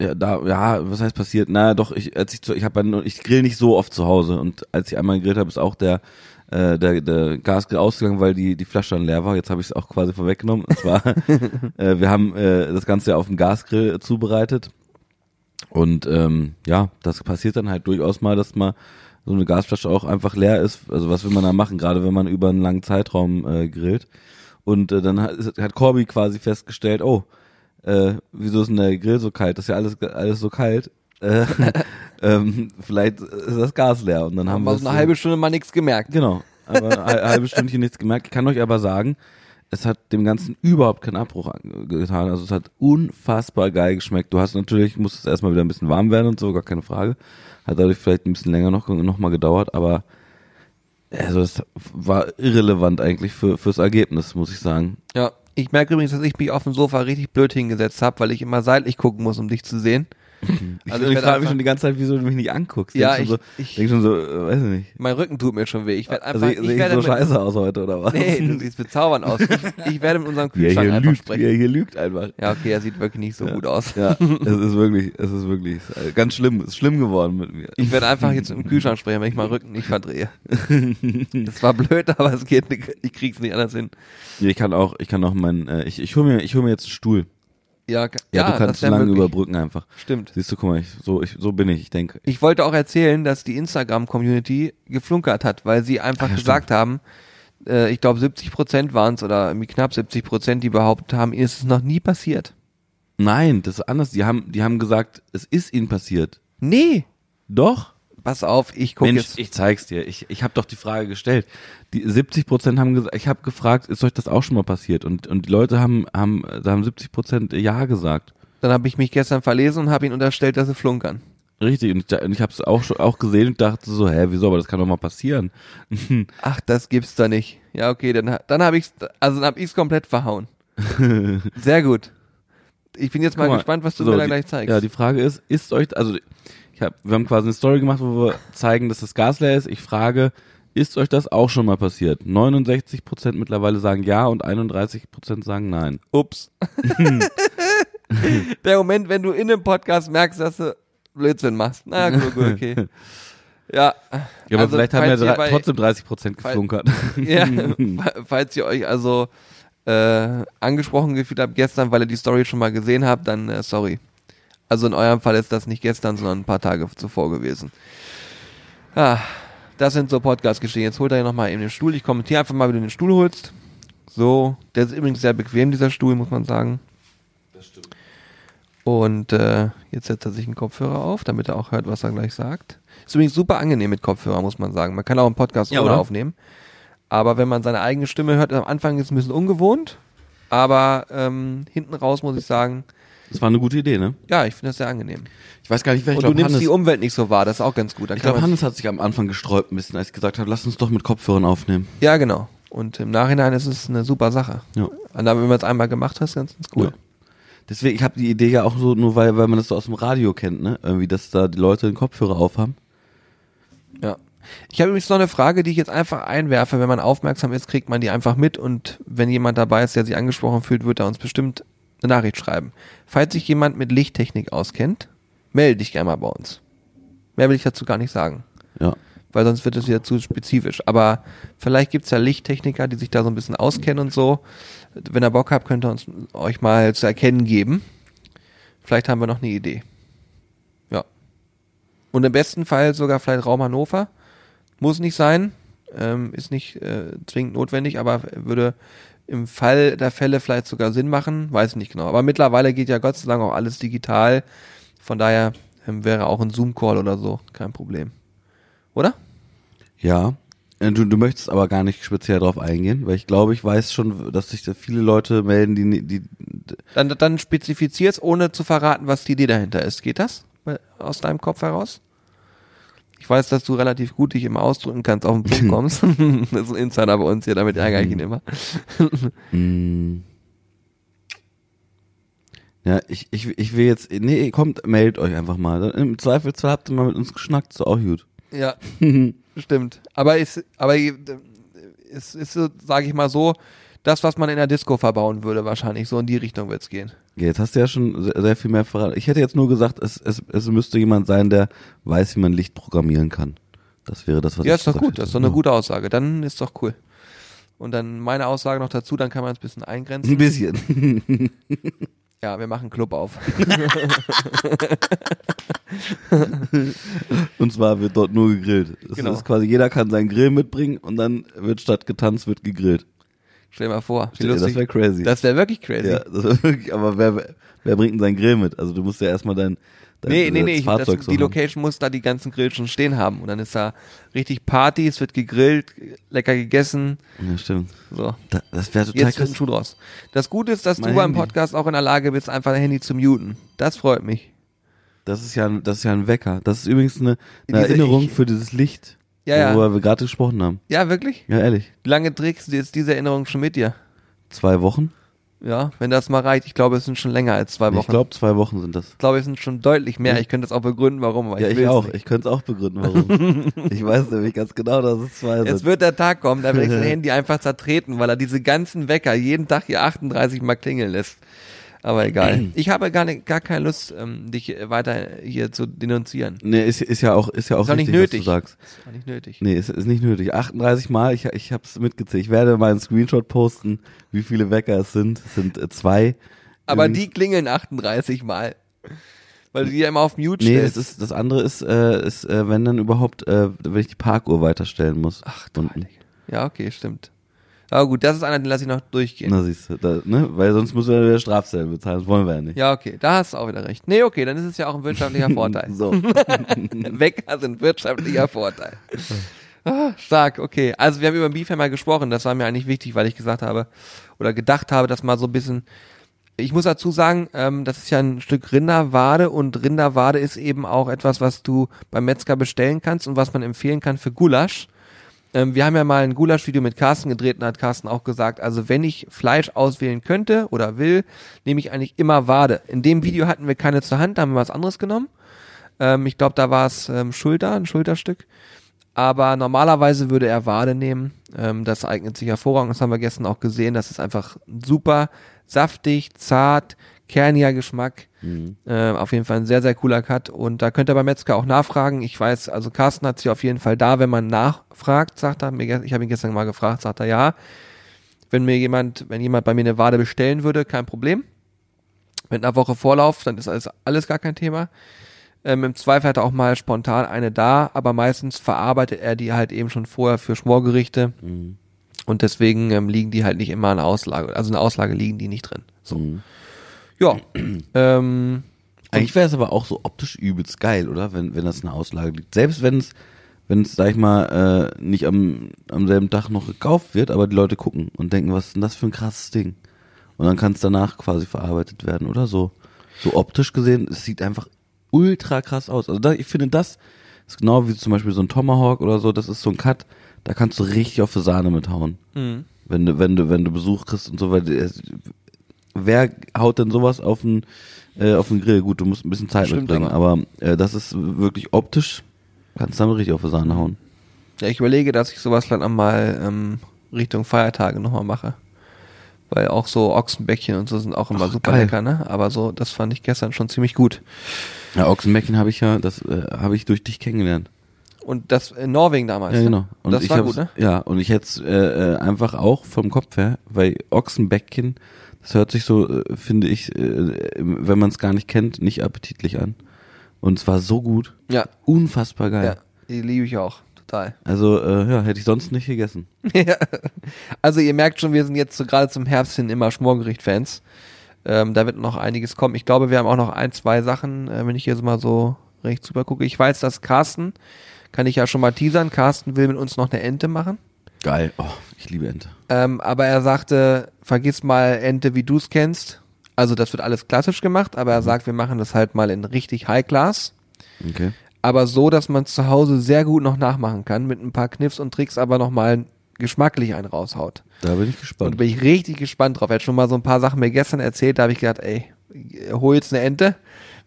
ja, da, ja, was heißt passiert? Na, doch, ich, als ich zu, ich habe, ich grill nicht so oft zu Hause und als ich einmal gegrillt habe, ist auch der, äh, der, der Gasgrill ausgegangen, weil die, die Flasche dann leer war. Jetzt habe ich es auch quasi vorweggenommen. Und zwar, äh, wir haben äh, das Ganze auf dem Gasgrill zubereitet und ähm, ja, das passiert dann halt durchaus mal, dass mal so eine Gasflasche auch einfach leer ist. Also was will man da machen, gerade wenn man über einen langen Zeitraum äh, grillt. Und äh, dann hat, hat Corby quasi festgestellt, oh, äh, wieso ist denn der Grill so kalt? Das ist ja alles, alles so kalt. Äh, ähm, vielleicht ist das Gas leer. Und dann haben Haben wir so eine halbe Stunde mal nichts gemerkt. Genau, aber eine halbe Stündchen nichts gemerkt. Ich kann euch aber sagen, es hat dem Ganzen überhaupt keinen Abbruch an- getan. Also es hat unfassbar geil geschmeckt. Du hast natürlich, musst es erstmal wieder ein bisschen warm werden und so, gar keine Frage. Hat dadurch vielleicht ein bisschen länger noch, noch mal gedauert, aber also es war irrelevant eigentlich für, fürs Ergebnis, muss ich sagen. Ja. Ich merke übrigens, dass ich mich auf dem Sofa richtig blöd hingesetzt habe, weil ich immer seitlich gucken muss, um dich zu sehen. Ich, Also ich, ich frage mich schon die ganze Zeit, wieso du mich nicht anguckst. Ja, ich- so, ich- denk schon so, äh, weiß ich nicht. Mein Rücken tut mir schon weh. Ich werde einfach, Sehe ich ich so mit, scheiße aus heute, oder was? Nee, du siehst bezaubernd aus. Ich werde mit unserem er Kühlschrank hier einfach lügt, sprechen. er hier lügt einfach. Ja, okay, er sieht wirklich nicht so gut aus. Ja, es ist wirklich, es ist wirklich ganz schlimm, es ist schlimm geworden mit mir. Ich werde einfach jetzt im Kühlschrank sprechen, wenn ich meinen Rücken nicht verdrehe. Das war blöd, aber es geht nicht. Ich krieg's nicht anders hin. Ich kann auch, ich kann auch meinen, äh, ich, ich hole mir, ich hole mir jetzt einen Stuhl. Ja, Ja, du kannst lange möglich. überbrücken einfach. Stimmt. Siehst du, guck mal, ich, so, ich, so bin ich, ich denke. Ich wollte auch erzählen, dass die Instagram-Community geflunkert hat, weil sie einfach Ach ja, gesagt haben, äh, ich glaube 70 Prozent waren es oder knapp 70 Prozent, die behauptet haben, ihnen ist es noch nie passiert. Nein, das ist anders. Die haben, die haben gesagt, es ist ihnen passiert. Nee, Doch. Pass auf, ich gucke jetzt. ich zeig's dir. Ich, ich habe doch die Frage gestellt. Die 70 Prozent haben gesagt, ich habe gefragt, ist euch das auch schon mal passiert? Und, und die Leute haben, haben, da haben 70 Prozent ja gesagt. Dann habe ich mich gestern verlesen und habe ihnen unterstellt, dass sie flunkern. Richtig. Und ich, ich habe es auch schon, auch gesehen und dachte so, hä, wieso? Aber das kann doch mal passieren. Ach, das gibt's da nicht. Ja, okay, dann, dann habe ich's, also dann habe ich's komplett verhauen. Sehr gut. Ich bin jetzt mal, mal, gespannt, was du so, mir da die- gleich zeigst. Ja, die Frage ist, ist euch, also ich hab, wir haben quasi eine Story gemacht, wo wir zeigen, dass das Gas leer ist. Ich frage, Ist euch das auch schon mal passiert? 69% mittlerweile sagen ja und 31% sagen nein. Ups. Der Moment, wenn du in einem Podcast merkst, dass du Blödsinn machst. Na gut, gut, okay. Ja, Ja, aber Also, vielleicht haben drei, bei- trotzdem 30% geflunkert. ja, fa- falls ihr euch also äh, angesprochen gefühlt habt gestern, weil ihr die Story schon mal gesehen habt, dann äh, sorry. Also in eurem Fall ist das nicht gestern, sondern ein paar Tage zuvor gewesen. Ah, das sind so Podcast-Geschehen. Jetzt holt er nochmal eben den Stuhl. Ich kommentiere einfach mal, wie du den Stuhl holst. So, der ist übrigens sehr bequem, dieser Stuhl, muss man sagen. Das stimmt. Und äh, jetzt setzt er sich einen Kopfhörer auf, damit er auch hört, was er gleich sagt. Ist übrigens super angenehm mit Kopfhörer, muss man sagen. Man kann auch einen Podcast Ja, ohne oder? aufnehmen. Aber wenn man seine eigene Stimme hört, am Anfang ist es ein bisschen ungewohnt. Aber ähm, hinten raus muss ich sagen, Das war eine gute Idee, ne? ja, ich finde das sehr angenehm. Ich weiß gar nicht, wer ich Und du nimmst Hannes, die Umwelt nicht so wahr, das ist auch ganz gut. Da ich glaube, Hannes hat sich am Anfang gesträubt ein bisschen, als ich gesagt habe, lass uns doch mit Kopfhörern aufnehmen. ja, genau. Und im Nachhinein ist es eine super Sache. Ja. Und dann, wenn man es einmal gemacht hat, ganz, ganz cool. Ja. Deswegen, ich habe die Idee ja auch so, nur weil, weil man das so aus dem Radio kennt, ne? Irgendwie, dass da die Leute den Kopfhörer aufhaben. Ja. Ich habe übrigens noch eine Frage, die ich jetzt einfach einwerfe. Wenn man aufmerksam ist, kriegt man die einfach mit und wenn jemand dabei ist, der sich angesprochen fühlt, wird er uns bestimmt eine Nachricht schreiben. Falls sich jemand mit Lichttechnik auskennt, melde dich gerne mal bei uns. Mehr will ich dazu gar nicht sagen, Ja. weil sonst wird es wieder zu spezifisch. Aber vielleicht gibt's ja Lichttechniker, die sich da so ein bisschen auskennen und so. Wenn ihr Bock habt, könnt ihr uns euch mal zu erkennen geben. Vielleicht haben wir noch eine Idee. Ja. Und im besten Fall sogar vielleicht Raum Hannover. Muss nicht sein, ähm, ist nicht äh, zwingend notwendig, aber würde im Fall der Fälle vielleicht sogar Sinn machen, weiß ich nicht genau. Aber mittlerweile geht ja Gott sei Dank auch alles digital. Von daher ähm, wäre auch ein Zoom-Call oder so kein Problem. Oder? Ja. Äh, Du, du möchtest aber gar nicht speziell darauf eingehen, weil ich glaube, ich weiß schon, dass sich da viele Leute melden, die, die Dann, dann spezifizier's, ohne zu verraten, was die Idee dahinter ist. Geht das aus deinem Kopf heraus? Ich weiß, dass du relativ gut dich immer ausdrücken kannst, auf den Punkt kommst. das ist ein Insider bei uns hier, damit ärgere ich ihn immer. Mm. Ja, ich, ich, ich will jetzt, nee, kommt, meldet euch einfach mal. Im Zweifelsfall habt ihr mal mit uns geschnackt, ist auch gut. Ja, stimmt. Aber ist, aber äh, es ist so, sage ich mal so, das, was man in der Disco verbauen würde, wahrscheinlich. So in die Richtung wird's gehen. Ja, Jetzt hast du ja schon sehr, sehr viel mehr verraten. Ich hätte jetzt nur gesagt, es, es, es müsste jemand sein, der weiß, wie man Licht programmieren kann. Das wäre das, was ja, ich ist doch gut. Das ist doch eine hätte. gute Aussage. Dann ist doch cool. Und dann meine Aussage noch dazu, dann kann man es ein bisschen eingrenzen. Ein bisschen. Ja, wir machen einen Club auf. Und zwar wird dort nur gegrillt. Das Genau. ist quasi, jeder kann seinen Grill mitbringen und dann wird statt getanzt, wird gegrillt. Stell dir mal vor. Dir, das wäre crazy. Das wäre wirklich crazy. ja, das wär wirklich, aber wer, wer bringt denn seinen Grill mit? Also du musst ja erstmal dein, dein Nee, nee, das nee, ich, das, Fahrzeug so die haben. Location muss da die ganzen Grills schon stehen haben. Und dann ist da richtig Party, es wird gegrillt, lecker gegessen. Ja, stimmt. So. Da, das wäre total Jetzt krass. Schuh draus. Das Gute ist, dass Mein du beim. Podcast auch in der Lage bist, einfach dein Handy zu muten. Das freut mich. Das ist ja, ein- das ist ja ein Wecker. Das ist übrigens eine, eine Erinnerung ich- für dieses Licht, Ja, ja. worüber wir gerade gesprochen haben. Ja, wirklich? Ja, ehrlich. Wie lange trägst du jetzt diese Erinnerung schon mit dir? Zwei Wochen? Ja, wenn das mal reicht. Ich glaube, es sind schon länger als zwei Wochen. Ich glaube, zwei Wochen sind das. Ich glaube, es sind schon deutlich mehr. Ich könnte das auch begründen, warum. Ja, ich ich auch. Nicht. Ich könnte es auch begründen, warum. ich weiß nämlich ganz genau, dass es zwei Jetzt sind. wird der Tag kommen, da werde ich sein Handy einfach zertreten, weil er diese ganzen Wecker jeden Tag hier 38 Mal klingeln lässt. Aber egal. Ich habe gar, nicht, gar keine Lust, ähm, dich weiter hier zu denunzieren. Nee, ist, ist ja auch, ist ja auch Ist auch nicht richtig, was nötig. du sagst. Das war nicht nötig. Nee, ist, ist nicht nötig. 38 Mal, ich, ich hab's mitgezählt. Ich werde mal einen Screenshot posten, wie viele Wecker es sind. Es sind äh, zwei. Aber Übrigens- die klingeln 38 Mal. Weil du die ja immer auf Mute Nee, das stellst. ist das andere ist, äh, ist äh, wenn dann überhaupt, äh, wenn ich die Parkuhr weiterstellen muss. Ach du. Ja, okay, stimmt. Aber gut, das ist einer, den lasse ich noch durchgehen. Na siehst du, da, ne? Weil sonst müssen wir wieder Strafzellen bezahlen. Das wollen wir ja nicht. Ja, okay, da hast du auch wieder recht. Nee, okay, dann ist es ja auch ein wirtschaftlicher Vorteil. So. Wecker sind wirtschaftlicher Vorteil. Ah, stark, okay. Also wir haben über Beefhammer gesprochen, das war mir eigentlich wichtig, weil ich gesagt habe oder gedacht habe, dass mal so ein bisschen. Ich muss dazu sagen, ähm, das ist ja ein Stück Rinderwade und Rinderwade ist eben auch etwas, was du beim Metzger bestellen kannst und was man empfehlen kann für Gulasch. Ähm, wir haben ja mal ein Gulasch-Video mit Carsten gedreht und hat Carsten auch gesagt, also wenn ich Fleisch auswählen könnte oder will, nehme ich eigentlich immer Wade. In dem Video hatten wir keine zur Hand, da haben wir was anderes genommen. Ähm, ich glaube, da war es ähm, Schulter, ein Schulterstück. Aber normalerweise würde er Wade nehmen. Ähm, das eignet sich hervorragend. Das haben wir gestern auch gesehen. Das ist einfach super saftig, zart, kerniger Geschmack. Mhm. Äh, auf jeden Fall ein sehr, sehr cooler Cut. Und da könnt ihr bei Metzger auch nachfragen. Ich weiß, also Carsten hat sich auf jeden Fall da, wenn man nachfragt, sagt er. Ich habe ihn gestern mal gefragt, sagt er ja. Wenn mir jemand, wenn jemand bei mir eine Wade bestellen würde, kein Problem. Mit einer Woche Vorlauf, dann ist alles, alles gar kein Thema. Ähm, Im Zweifel hat er auch mal spontan eine da, aber meistens verarbeitet er die halt eben schon vorher für Schmorgerichte. Mhm. Und deswegen ähm, liegen die halt nicht immer in der Auslage. Also in der Auslage liegen die nicht drin. So. Mhm. Ja. ähm, Eigentlich wäre es aber auch so optisch übelst geil, oder? Wenn, wenn das eine Auslage liegt. Selbst wenn es, wenn es, sag ich mal, äh, nicht am, am selben Tag noch gekauft wird, aber die Leute gucken und denken, was ist denn das für ein krasses Ding? Und dann kann es danach quasi verarbeitet werden, oder so. So optisch gesehen, es sieht einfach ultra krass aus. Also da, ich finde, das ist genau wie zum Beispiel so ein Tomahawk oder so, das ist so ein Cut, da kannst du richtig auf die Sahne mithauen. mh. Wenn du, wenn du, wenn du Besuch kriegst und so, weil wer haut denn sowas auf den, äh, auf den Grill? Gut, du musst ein bisschen Zeit Stimmt mitbringen, aber, äh, das ist wirklich optisch, kannst du damit richtig auf die Sahne hauen. Ja, ich überlege, dass ich sowas dann einmal ähm, Richtung Feiertage nochmal mache. Weil auch so Ochsenbäckchen und so sind auch immer Ach, super geil. lecker, ne? Aber so, das fand ich gestern schon ziemlich gut. Ja, Ochsenbäckchen habe ich ja, das äh, habe ich durch dich kennengelernt. Und das in Norwegen damals. Ja, ne? genau. Und das ich war gut, ne? Ja, und ich hätte äh, äh, einfach auch vom Kopf her, weil Ochsenbäckchen, das hört sich so, äh, finde ich, äh, wenn man es gar nicht kennt, nicht appetitlich an. Und es war so gut, Ja, unfassbar geil. ja. Die liebe ich auch. Total. Also, äh, ja, hätte ich sonst nicht gegessen. Ja. also ihr merkt schon, wir sind jetzt so gerade zum Herbst hin immer Schmorgericht-Fans. Ähm, da wird noch einiges kommen. Ich glaube, wir haben auch noch ein, zwei Sachen, äh, wenn ich jetzt mal so recht super gucke. Ich weiß, dass Carsten, kann ich ja schon mal teasern, Carsten will mit uns noch eine Ente machen. Geil. Oh, ich liebe Ente. Ähm, aber er sagte, vergiss mal Ente, wie du es kennst. Also das wird alles klassisch gemacht, aber er sagt, wir machen das halt mal in richtig High Class. Okay. Aber so, dass man es zu Hause sehr gut noch nachmachen kann, mit ein paar Kniffs und Tricks, aber nochmal geschmacklich einen raushaut. Da bin ich Und da gespannt. bin ich richtig gespannt drauf. Er hat schon mal so ein paar Sachen mir gestern erzählt, da habe ich gedacht, ey, hol jetzt eine Ente,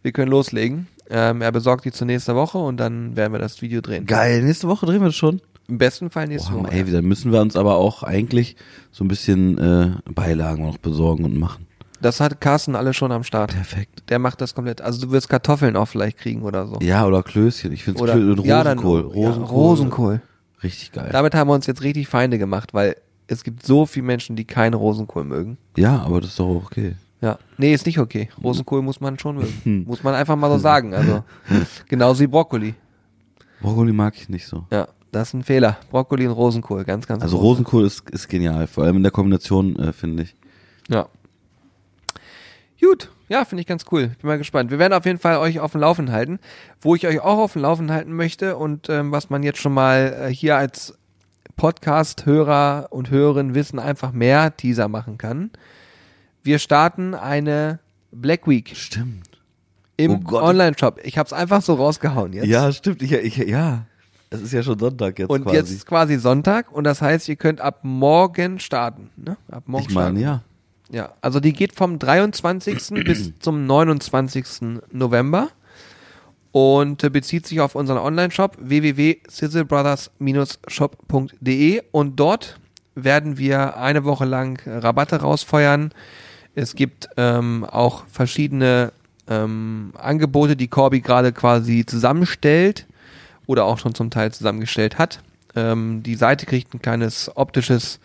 wir können loslegen. Ähm, er besorgt die zur nächsten Woche und dann werden wir das Video drehen. Geil, nächste Woche drehen wir das schon. Im besten Fall nächste Woche. ey, dann müssen wir uns aber auch eigentlich so ein bisschen äh, Beilagen noch besorgen und machen. Das hat Carsten alle schon am Start. Perfekt. Der macht das komplett. Also du wirst Kartoffeln auch vielleicht kriegen oder so. Ja, oder Klößchen. Ich finde Oder Klö und ja, dann- Rosenkohl. Ja, Rosenkohl. Richtig geil. Damit haben wir uns jetzt richtig Feinde gemacht, weil es gibt so viele Menschen, die keinen Rosenkohl mögen. ja, aber das ist doch okay. Ja. Nee, ist nicht okay. Rosenkohl muss man schon mögen. muss man einfach mal so sagen. Also genauso wie Brokkoli. Brokkoli mag ich nicht so. Ja, das ist ein Fehler. Brokkoli und Rosenkohl, ganz, ganz Also. Rosenkohl ist, ist genial, vor allem in der Kombination, äh, finde ich. Ja. Gut, ja, finde ich ganz cool. Bin mal gespannt. Wir werden auf jeden Fall euch auf dem Laufen halten. Wo ich euch auch auf dem Laufen halten möchte und ähm, was man jetzt schon mal äh, hier als Podcast-Hörer und Hörerin wissen, einfach mehr Teaser machen kann. Wir starten eine Black Week Stimmt. im Oh. Online-Shop. Ich habe es einfach so rausgehauen jetzt. Ja, stimmt. Ich, ich, ja, es ist ja schon Sonntag jetzt und quasi. jetzt ist quasi Sonntag und das heißt, ihr könnt ab morgen starten. Ne? Ab morgen ich meine, ja. Ja, also die geht vom 23. bis zum 29. November und äh, bezieht sich auf unseren Online-Shop www.sizzlebrothers-shop.de und dort werden wir eine Woche lang Rabatte rausfeuern. Es gibt ähm, auch verschiedene ähm, Angebote, die Corby gerade quasi zusammenstellt oder auch schon zum Teil zusammengestellt hat. Ähm, die Seite kriegt ein kleines optisches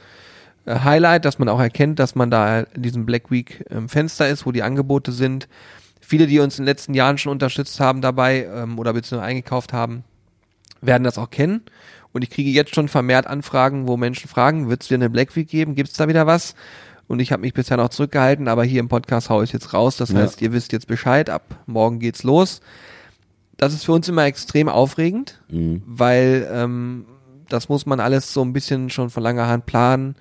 äh, Highlight, dass man auch erkennt, dass man da in diesem Black Week ähm, Fenster ist, wo die Angebote sind. Viele, die uns in den letzten Jahren schon unterstützt haben dabei ähm, oder beziehungsweise eingekauft haben, werden das auch kennen. Und ich kriege jetzt schon vermehrt Anfragen, wo Menschen fragen, wird es wieder eine Black Week geben? Gibt es da wieder was? Und ich habe mich bisher noch zurückgehalten, aber hier im Podcast haue ich jetzt raus. Das Ja. heißt, ihr wisst jetzt Bescheid, ab morgen geht's los. Das ist für uns immer extrem aufregend, Mhm. weil ähm, das muss man alles so ein bisschen schon von langer Hand planen,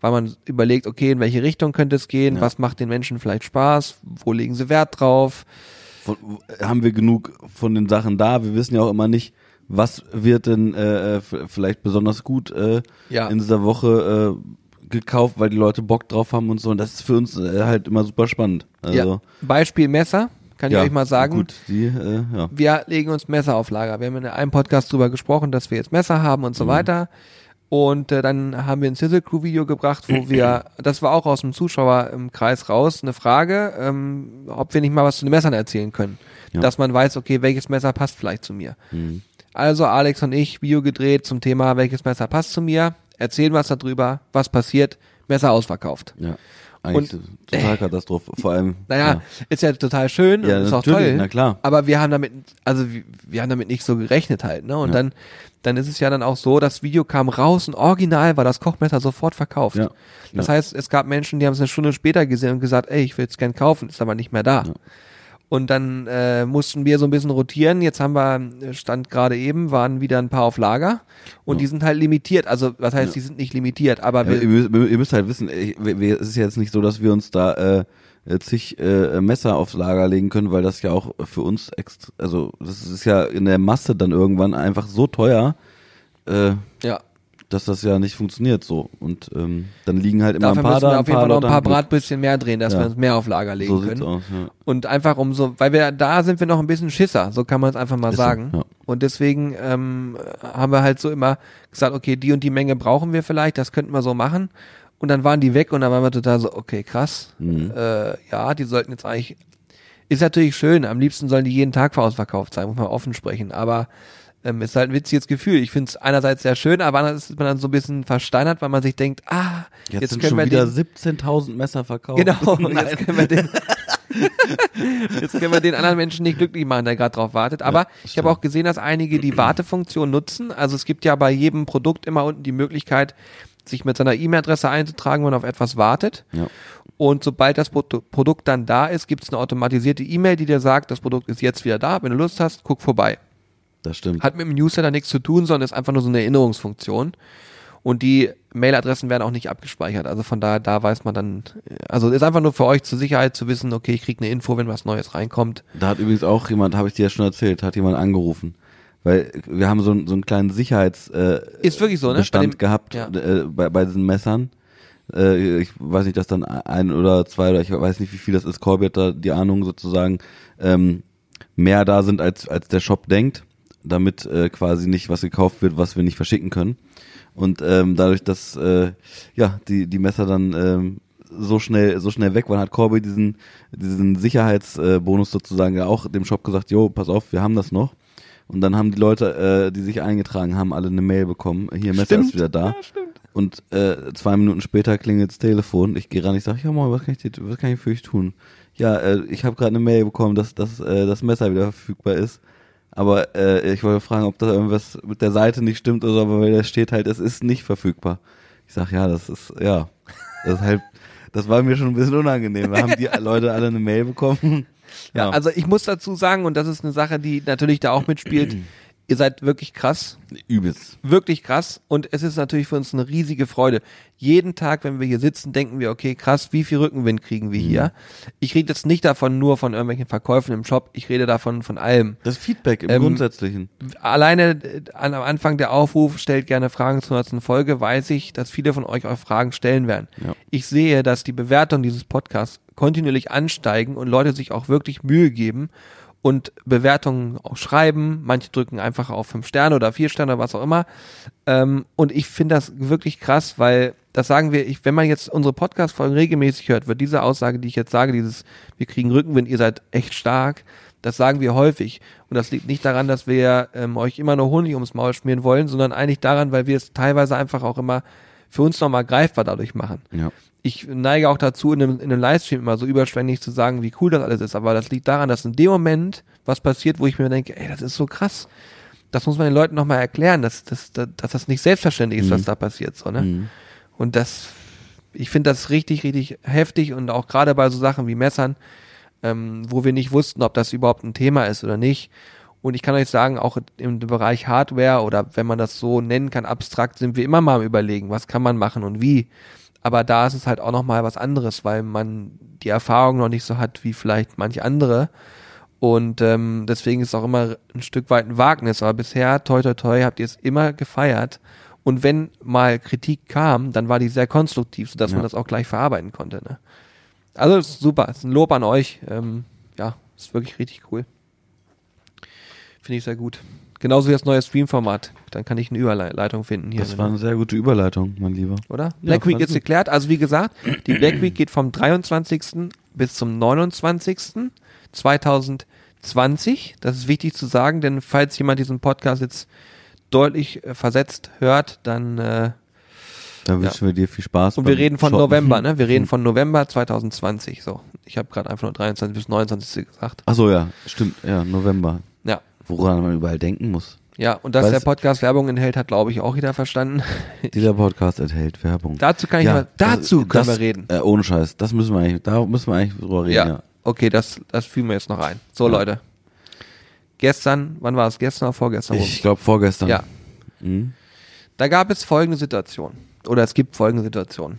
weil man überlegt, okay, in welche Richtung könnte es gehen, Ja. was macht den Menschen vielleicht Spaß, wo legen sie Wert drauf. Von, haben wir genug von den Sachen da? Wir wissen ja auch immer nicht, was wird denn äh, äh, vielleicht besonders gut äh, Ja. in dieser Woche äh, gekauft, weil die Leute Bock drauf haben und so. Und das ist für uns äh, halt immer super spannend. Also, Ja. Beispiel Messer. Kann ich euch mal sagen. Gut, die, äh, ja. Wir legen uns Messer auf Lager. Wir haben in einem Podcast drüber gesprochen, dass wir jetzt Messer haben und so weiter. Und äh, dann haben wir ein Sizzle Crew Video gebracht, wo wir, das war auch aus dem Zuschauer im Kreis raus, eine Frage, ähm, ob wir nicht mal was zu den Messern erzählen können. Ja. Dass man weiß, okay, welches Messer passt vielleicht zu mir. Mhm. Also Alex und ich Video gedreht zum Thema, welches Messer passt zu mir, erzählen was darüber, was passiert, Messer ausverkauft. Ja. Eigentlich total Katastrophe. Vor allem. Naja, ja. ist ja total schön Ja, und ist auch toll. na klar. Aber wir haben damit, also wir, wir haben damit nicht so gerechnet halt, ne? Und Ja. dann, dann ist es ja dann auch so, das Video kam raus und original war das Kochmesser sofort verkauft. Ja. Das Ja. heißt, es gab Menschen, die haben es eine Stunde später gesehen und gesagt, ey, ich will es gern kaufen, ist aber nicht mehr da. Und dann äh, mussten wir so ein bisschen rotieren. Jetzt haben wir, äh, stand gerade eben, waren wieder ein paar auf Lager und Ja. die sind halt limitiert. Also was heißt, Ja. die sind nicht limitiert, aber Ja, wir, ihr, müsst, ihr müsst halt wissen, ich, wir, wir- es ist jetzt nicht so, dass wir uns da äh, äh, zig äh, Messer aufs Lager legen können, weil das ja auch für uns extra, also das ist ja in der Masse dann irgendwann einfach so teuer, äh, ja, dass das ja nicht funktioniert so. Und ähm, dann liegen halt immer dafür ein paar müssen wir auf jeden Fall noch ein paar Bratbüsschen mehr drehen, dass Ja. wir uns mehr auf Lager legen So können. aus, ja. Und einfach um so, weil wir da sind wir noch ein bisschen Schisser, so kann man es einfach mal Ist so, sagen. ja. Und deswegen ähm, haben wir halt so immer gesagt, okay, die und die Menge brauchen wir vielleicht, das könnten wir so machen. Und dann waren die weg und dann waren wir total so, okay, krass. Mhm. Äh, ja, die sollten jetzt eigentlich. Ist natürlich schön, am liebsten sollen die jeden Tag ausverkauft sein, muss man offen sprechen. Aber ähm, ist halt ein witziges Gefühl. Ich finde es einerseits sehr schön, aber andererseits ist man dann so ein bisschen versteinert, weil man sich denkt, ah, Jetzt, jetzt, sind können schon wir wieder den, 17.000 Messer verkauft. Genau, jetzt können wir den, jetzt können wir den anderen Menschen nicht glücklich machen, der gerade drauf wartet. Aber ich habe auch gesehen, dass einige die Wartefunktion nutzen. Also es gibt ja bei jedem Produkt immer unten die Möglichkeit, sich mit seiner E-Mail-Adresse einzutragen, wenn man auf etwas wartet. Ja. Und sobald das Pro Produkt dann da ist, gibt es eine automatisierte E-Mail, die dir sagt, das Produkt ist jetzt wieder da. Wenn du Lust hast, guck vorbei. Das stimmt. Hat mit dem Newsletter nichts zu tun, sondern ist einfach nur so eine Erinnerungsfunktion. Und die Mailadressen werden auch nicht abgespeichert. Also von daher, da weiß man dann, also ist einfach nur für euch zur Sicherheit zu wissen, okay, ich krieg eine Info, wenn was Neues reinkommt. Da hat übrigens auch jemand, habe ich dir ja schon erzählt, hat jemand angerufen. Weil wir haben so, einen- so einen kleinen Sicherheits äh, Ist wirklich so, ne? Bei Bestand dem- gehabt ja. äh, bei, bei diesen Messern. Äh, ich weiß nicht, dass dann ein oder zwei oder ich weiß nicht, wie viel das ist. Corby hat da die Ahnung sozusagen ähm, mehr da sind, als, als der Shop denkt, damit äh, quasi nicht was gekauft wird, was wir nicht verschicken können. Und ähm, dadurch, dass äh, ja die die Messer dann ähm, so schnell so schnell weg waren, hat Corby diesen diesen Sicherheitsbonus äh, sozusagen ja auch dem Shop gesagt, jo, pass auf, wir haben das noch. Und dann haben die Leute, äh, die sich eingetragen haben, alle eine Mail bekommen. Hier, Messer Stimmt. ist wieder da. Ja, stimmt. Und äh, zwei Minuten später klingelt das Telefon. Ich gehe ran, ich sage, ja moin, was kann ich, dir, was kann ich für euch tun? Ja, äh, ich habe gerade eine Mail bekommen, dass, dass äh, das Messer wieder verfügbar ist. Aber äh, ich wollte fragen, ob da irgendwas mit der Seite nicht stimmt oder so, weil da steht halt, es ist nicht verfügbar. Ich sag, ja, das ist, ja, das ist halt, das war mir schon ein bisschen unangenehm. Da haben die Leute alle eine Mail bekommen. Ja, also ich muss dazu sagen, und das ist eine Sache, die natürlich da auch mitspielt, ihr seid wirklich krass. übelst. wirklich krass und es ist natürlich für uns eine riesige Freude. Jeden Tag, wenn wir hier sitzen, denken wir, okay, krass, wie viel Rückenwind kriegen wir hier? Ich rede jetzt nicht davon nur von irgendwelchen Verkäufen im Shop, ich rede davon von allem. Das Feedback im Ähm, Grundsätzlichen. Alleine äh, an- am Anfang der Aufruf, stellt gerne Fragen zur nächsten Folge, weiß ich, dass viele von euch auch Fragen stellen werden. Ja. Ich sehe, dass die Bewertungen dieses Podcasts kontinuierlich ansteigen und Leute sich auch wirklich Mühe geben und Bewertungen auch schreiben. Manche drücken einfach auf fünf Sterne oder vier Sterne, was auch immer. Ähm, und ich finde das wirklich krass, weil das sagen wir, ich, wenn man jetzt unsere Podcast-Folgen regelmäßig hört, wird diese Aussage, die ich jetzt sage, dieses, wir kriegen Rückenwind, ihr seid echt stark, das sagen wir häufig. Und das liegt nicht daran, dass wir ähm, euch immer nur Honig ums Maul schmieren wollen, sondern eigentlich daran, weil wir es teilweise einfach auch immer für uns nochmal greifbar dadurch machen. Ja. Ich neige auch dazu, in einem, in einem Livestream immer so überschwänglich zu sagen, wie cool das alles ist. Aber das liegt daran, dass in dem Moment was passiert, wo ich mir denke, ey, das ist so krass. Das muss man den Leuten nochmal erklären, dass, dass, dass, dass das nicht selbstverständlich ist, was da passiert. So, ne? Mhm. Und das, ich finde das richtig, richtig heftig und auch gerade bei so Sachen wie Messern, ähm, wo wir nicht wussten, ob das überhaupt ein Thema ist oder nicht. Und ich kann euch sagen, auch im Bereich Hardware oder wenn man das so nennen kann, abstrakt, sind wir immer mal am überlegen, was kann man machen und wie. Aber da ist es halt auch nochmal was anderes, weil man die Erfahrung noch nicht so hat wie vielleicht manche andere. Und ähm, deswegen ist es auch immer ein Stück weit ein Wagnis. Aber bisher, toi toi toi, habt ihr es immer gefeiert. Und wenn mal Kritik kam, dann war die sehr konstruktiv, sodass Ja. man das auch gleich verarbeiten konnte. Ne? Also ist super, ist ein Lob an euch. Ähm, ja, ist wirklich richtig cool. Finde ich sehr gut. Genauso wie das neue Stream-Format. Dann kann ich eine Überleitung finden hier. Das war eine sehr gute Überleitung, mein Lieber. oder? Black Week fand ist geklärt. Also wie gesagt, die Black Week geht vom 23. bis zum 29. 2020. Das ist wichtig zu sagen, denn falls jemand diesen Podcast jetzt deutlich äh, versetzt hört, dann äh, Da wünschen wir dir viel Spaß. und wir reden von Shoppen. November, ne? Wir reden von November 2020. So, ich habe gerade einfach nur 23 bis 29 gesagt. Ach so, ja, stimmt. Ja, November. Woran man überall denken muss. Ja, und dass Weiß- der Podcast Werbung enthält, hat glaube ich auch jeder verstanden. Dieser Podcast enthält Werbung. dazu kann ich Ja, mal, dazu das- können das, wir reden. Äh, ohne Scheiß. Das müssen wir eigentlich, da müssen wir eigentlich drüber reden, Ja. ja. Okay, das, das fügen wir jetzt noch ein. So, Ja. Leute. Gestern, wann war es? Gestern oder vorgestern? Ich glaube vorgestern. ja. Mhm. Da gab es folgende Situation. Oder es gibt folgende Situation.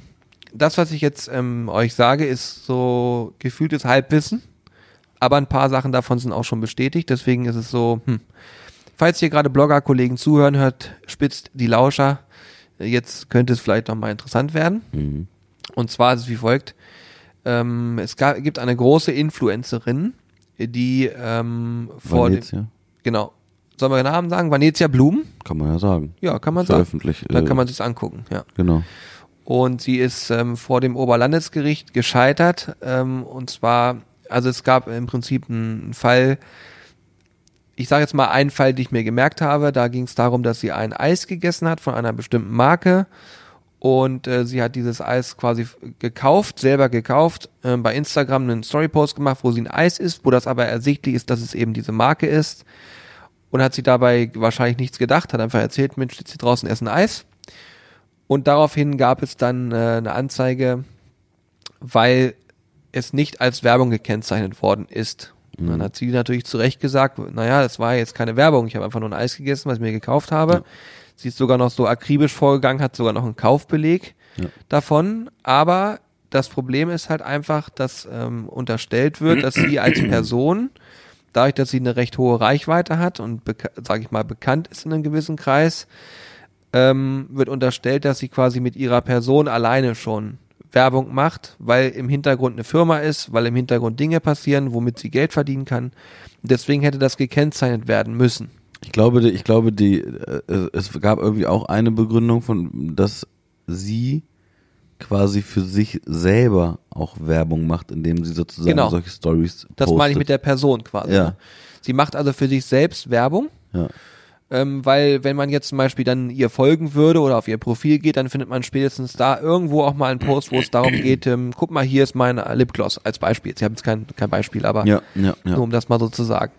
Das, was ich jetzt ähm, euch sage, ist so gefühltes Halbwissen. Aber ein paar Sachen davon sind auch schon bestätigt. Deswegen ist es so, hm. Falls hier gerade Blogger-Kollegen zuhören, hört, spitzt die Lauscher. Jetzt könnte es vielleicht noch mal interessant werden. Mhm. Und zwar ist es wie folgt. Ähm, es ga- gibt eine große Influencerin, die ähm, vor dem, Venezia, genau, sollen wir den Namen sagen? Vanezia Blum? kann man ja sagen. Ja, kann man sagen. Veröffentlicht. Dann äh, kann man sich's angucken, ja. Genau. Und sie ist ähm, vor dem Oberlandesgericht gescheitert. Ähm, und zwar, also es gab im Prinzip einen Fall, ich sage jetzt mal einen Fall, den ich mir gemerkt habe. Da ging es darum, dass sie ein Eis gegessen hat von einer bestimmten Marke. Und äh, sie hat dieses Eis quasi gekauft, selber gekauft, äh, bei Instagram einen Storypost gemacht, wo sie ein Eis isst, wo das aber ersichtlich ist, dass es eben diese Marke ist. Und hat sie dabei wahrscheinlich nichts gedacht, hat einfach erzählt, Mensch, steht sie draußen essen Eis. Und daraufhin gab es dann äh, eine Anzeige, weil es nicht als Werbung gekennzeichnet worden ist. Und dann hat sie natürlich zu Recht gesagt, naja, das war jetzt keine Werbung, ich habe einfach nur ein Eis gegessen, was ich mir gekauft habe. Sie ist sogar noch so akribisch vorgegangen, hat sogar noch einen Kaufbeleg Ja. davon. Aber das Problem ist halt einfach, dass ähm, unterstellt wird, dass sie als Person, dadurch, dass sie eine recht hohe Reichweite hat und, sage ich mal, bekannt ist in einem gewissen Kreis, ähm, wird unterstellt, dass sie quasi mit ihrer Person alleine schon Werbung macht, weil im Hintergrund eine Firma ist, weil im Hintergrund Dinge passieren, womit sie Geld verdienen kann. Deswegen hätte das gekennzeichnet werden müssen. Ich glaube, ich glaube, die, äh, es gab irgendwie auch eine Begründung von, dass sie quasi für sich selber auch Werbung macht, indem sie sozusagen Genau. solche Stories Das meine ich mit der Person quasi. Ja. Ne? Sie macht also für sich selbst Werbung, Ja. Ähm, weil wenn man jetzt zum Beispiel dann ihr folgen würde oder auf ihr Profil geht, dann findet man spätestens da irgendwo auch mal einen Post, wo es darum geht, ähm, guck mal, hier ist mein Lipgloss als Beispiel. Sie haben jetzt kein, kein Beispiel, aber Ja, ja, ja. nur um das mal so zu sagen.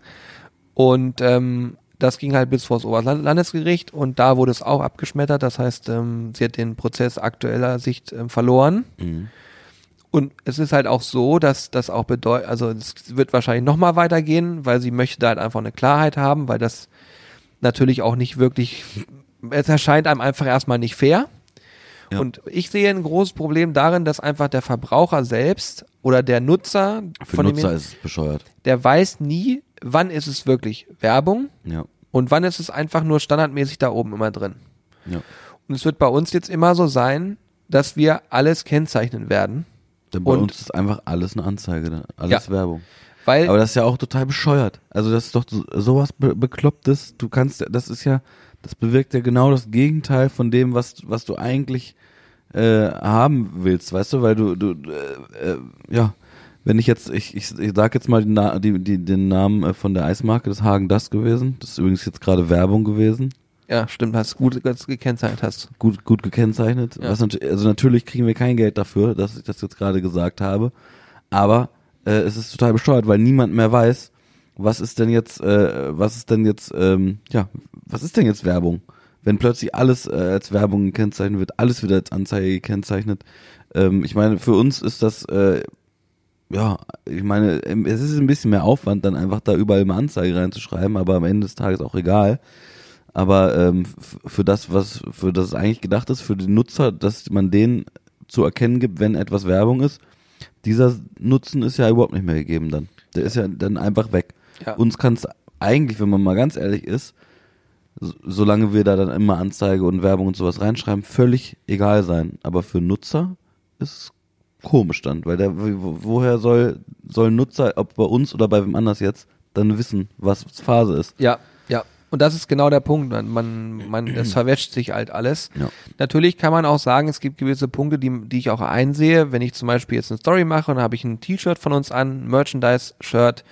Und ähm, das ging halt bis vor das Oberlandesgericht und da wurde es auch abgeschmettert. Das heißt, ähm, sie hat den Prozess aktueller Sicht ähm, verloren. Mhm. Und es ist halt auch so, dass das auch bedeutet, also es wird wahrscheinlich nochmal weitergehen, weil sie möchte da halt einfach eine Klarheit haben, weil das natürlich auch nicht wirklich, es erscheint einem einfach erstmal nicht fair. Ja. Und ich sehe ein großes Problem darin, dass einfach der Verbraucher selbst oder der Nutzer Für von Nutzer dem, ist es bescheuert. der weiß nie, wann ist es wirklich Werbung Ja. und wann ist es einfach nur standardmäßig da oben immer drin. ja. Und es wird bei uns jetzt immer so sein, dass wir alles kennzeichnen werden, Denn bei Und- uns ist einfach alles eine Anzeige, alles Ja. Werbung. Weil Aber das ist ja auch total bescheuert. Also das ist doch so- sowas be beklopptes. Du kannst, das ist ja, das bewirkt ja genau das Gegenteil von dem, was was du eigentlich äh, haben willst, weißt du, weil du du äh, äh, ja, wenn ich jetzt, ich, ich, ich sag jetzt mal den, Na die, die, den Namen äh, von der Eismarke, das Hagen das gewesen. Das ist übrigens jetzt gerade Werbung gewesen. ja, stimmt, hast gut du gekennzeichnet hast. gut, gut gekennzeichnet. Ja. Was also natürlich kriegen wir kein Geld dafür, dass ich das jetzt gerade gesagt habe. Aber äh, es ist total besteuert, weil niemand mehr weiß, was ist denn jetzt, äh, was ist denn jetzt, ähm, ja, was ist denn jetzt Werbung? Wenn plötzlich alles äh, als Werbung gekennzeichnet wird, alles wieder als Anzeige gekennzeichnet. Ähm, ich meine, für uns ist das, äh, ja, ich meine, ähm, es ist ein bisschen mehr Aufwand, dann einfach da überall eine Anzeige reinzuschreiben, aber am Ende des Tages auch egal. Aber ähm, für das, was für das eigentlich gedacht ist, für den Nutzer, dass man denen zu erkennen gibt, wenn etwas Werbung ist, dieser Nutzen ist ja überhaupt nicht mehr gegeben dann. Der ist ja dann einfach weg. Ja. Uns kann es eigentlich, wenn man mal ganz ehrlich ist, so- solange wir da dann immer Anzeige und Werbung und sowas reinschreiben, völlig egal sein. Aber für Nutzer ist es komisch dann, weil der, wo- woher soll, soll Nutzer, ob bei uns oder bei wem anders jetzt, dann wissen, was Phase ist. Ja. Und das ist genau der Punkt. Man, man, man es verwäscht sich halt alles. Ja. Natürlich kann man auch sagen, es gibt gewisse Punkte, die, die ich auch einsehe. Wenn ich zum Beispiel jetzt eine Story mache und dann habe ich ein T-Shirt von uns an, ein Merchandise-Shirt,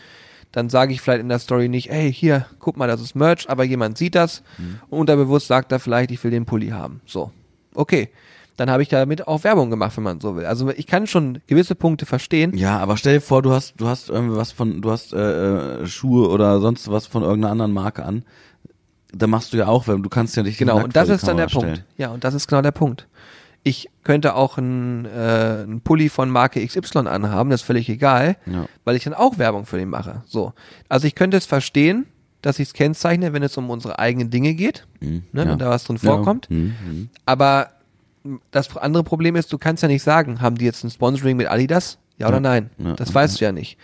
dann sage ich vielleicht in der Story nicht, ey, hier, guck mal, das ist Merch, aber jemand sieht das und unterbewusst sagt er vielleicht, ich will den Pulli haben. So. Okay. Dann habe ich damit auch Werbung gemacht, wenn man so will. Also ich kann schon gewisse Punkte verstehen. Ja, aber stell dir vor, du hast, du hast irgendwie was von, du hast äh, äh, Schuhe oder sonst was von irgendeiner anderen Marke an. Da machst du ja auch, Werbung. du kannst ja nicht Genau, und das ist dann der Kamera Punkt. stellen. Ja, und das ist genau der Punkt. Ich könnte auch einen, äh, einen Pulli von Marke XY anhaben, das ist völlig egal, Ja. weil ich dann auch Werbung für den mache. So. Also ich könnte es verstehen, dass ich es kennzeichne, wenn es um unsere eigenen Dinge geht, Mhm, ne, ja. wenn da was drin Ja. vorkommt. Mhm, mhm. Aber das andere Problem ist, du kannst ja nicht sagen, haben die jetzt ein Sponsoring mit Adidas? Ja oder Ja. nein? Ja. Das weißt du ja nicht.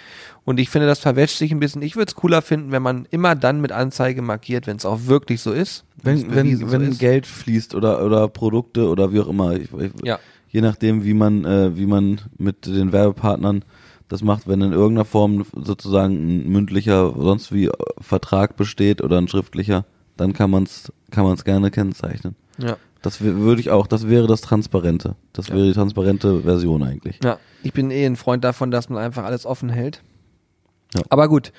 Und ich finde, das verwäscht sich ein bisschen. Ich würde es cooler finden, wenn man immer dann mit Anzeige markiert, wenn es auch wirklich so ist. Wenn, wenn, so wenn ist. Geld fließt oder, oder Produkte oder wie auch immer. Ich, ich, Ja. Je nachdem, wie man, äh, wie man mit den Werbepartnern das macht, wenn in irgendeiner Form sozusagen ein mündlicher, sonst wie äh, Vertrag besteht oder ein schriftlicher, dann kann man es kann man's gerne kennzeichnen. Ja. Das würde ich auch, das wäre das Transparente. Das wäre die transparente Version eigentlich. Ja, ich bin eh ein Freund davon, dass man einfach alles offen hält. Ja. Aber gut,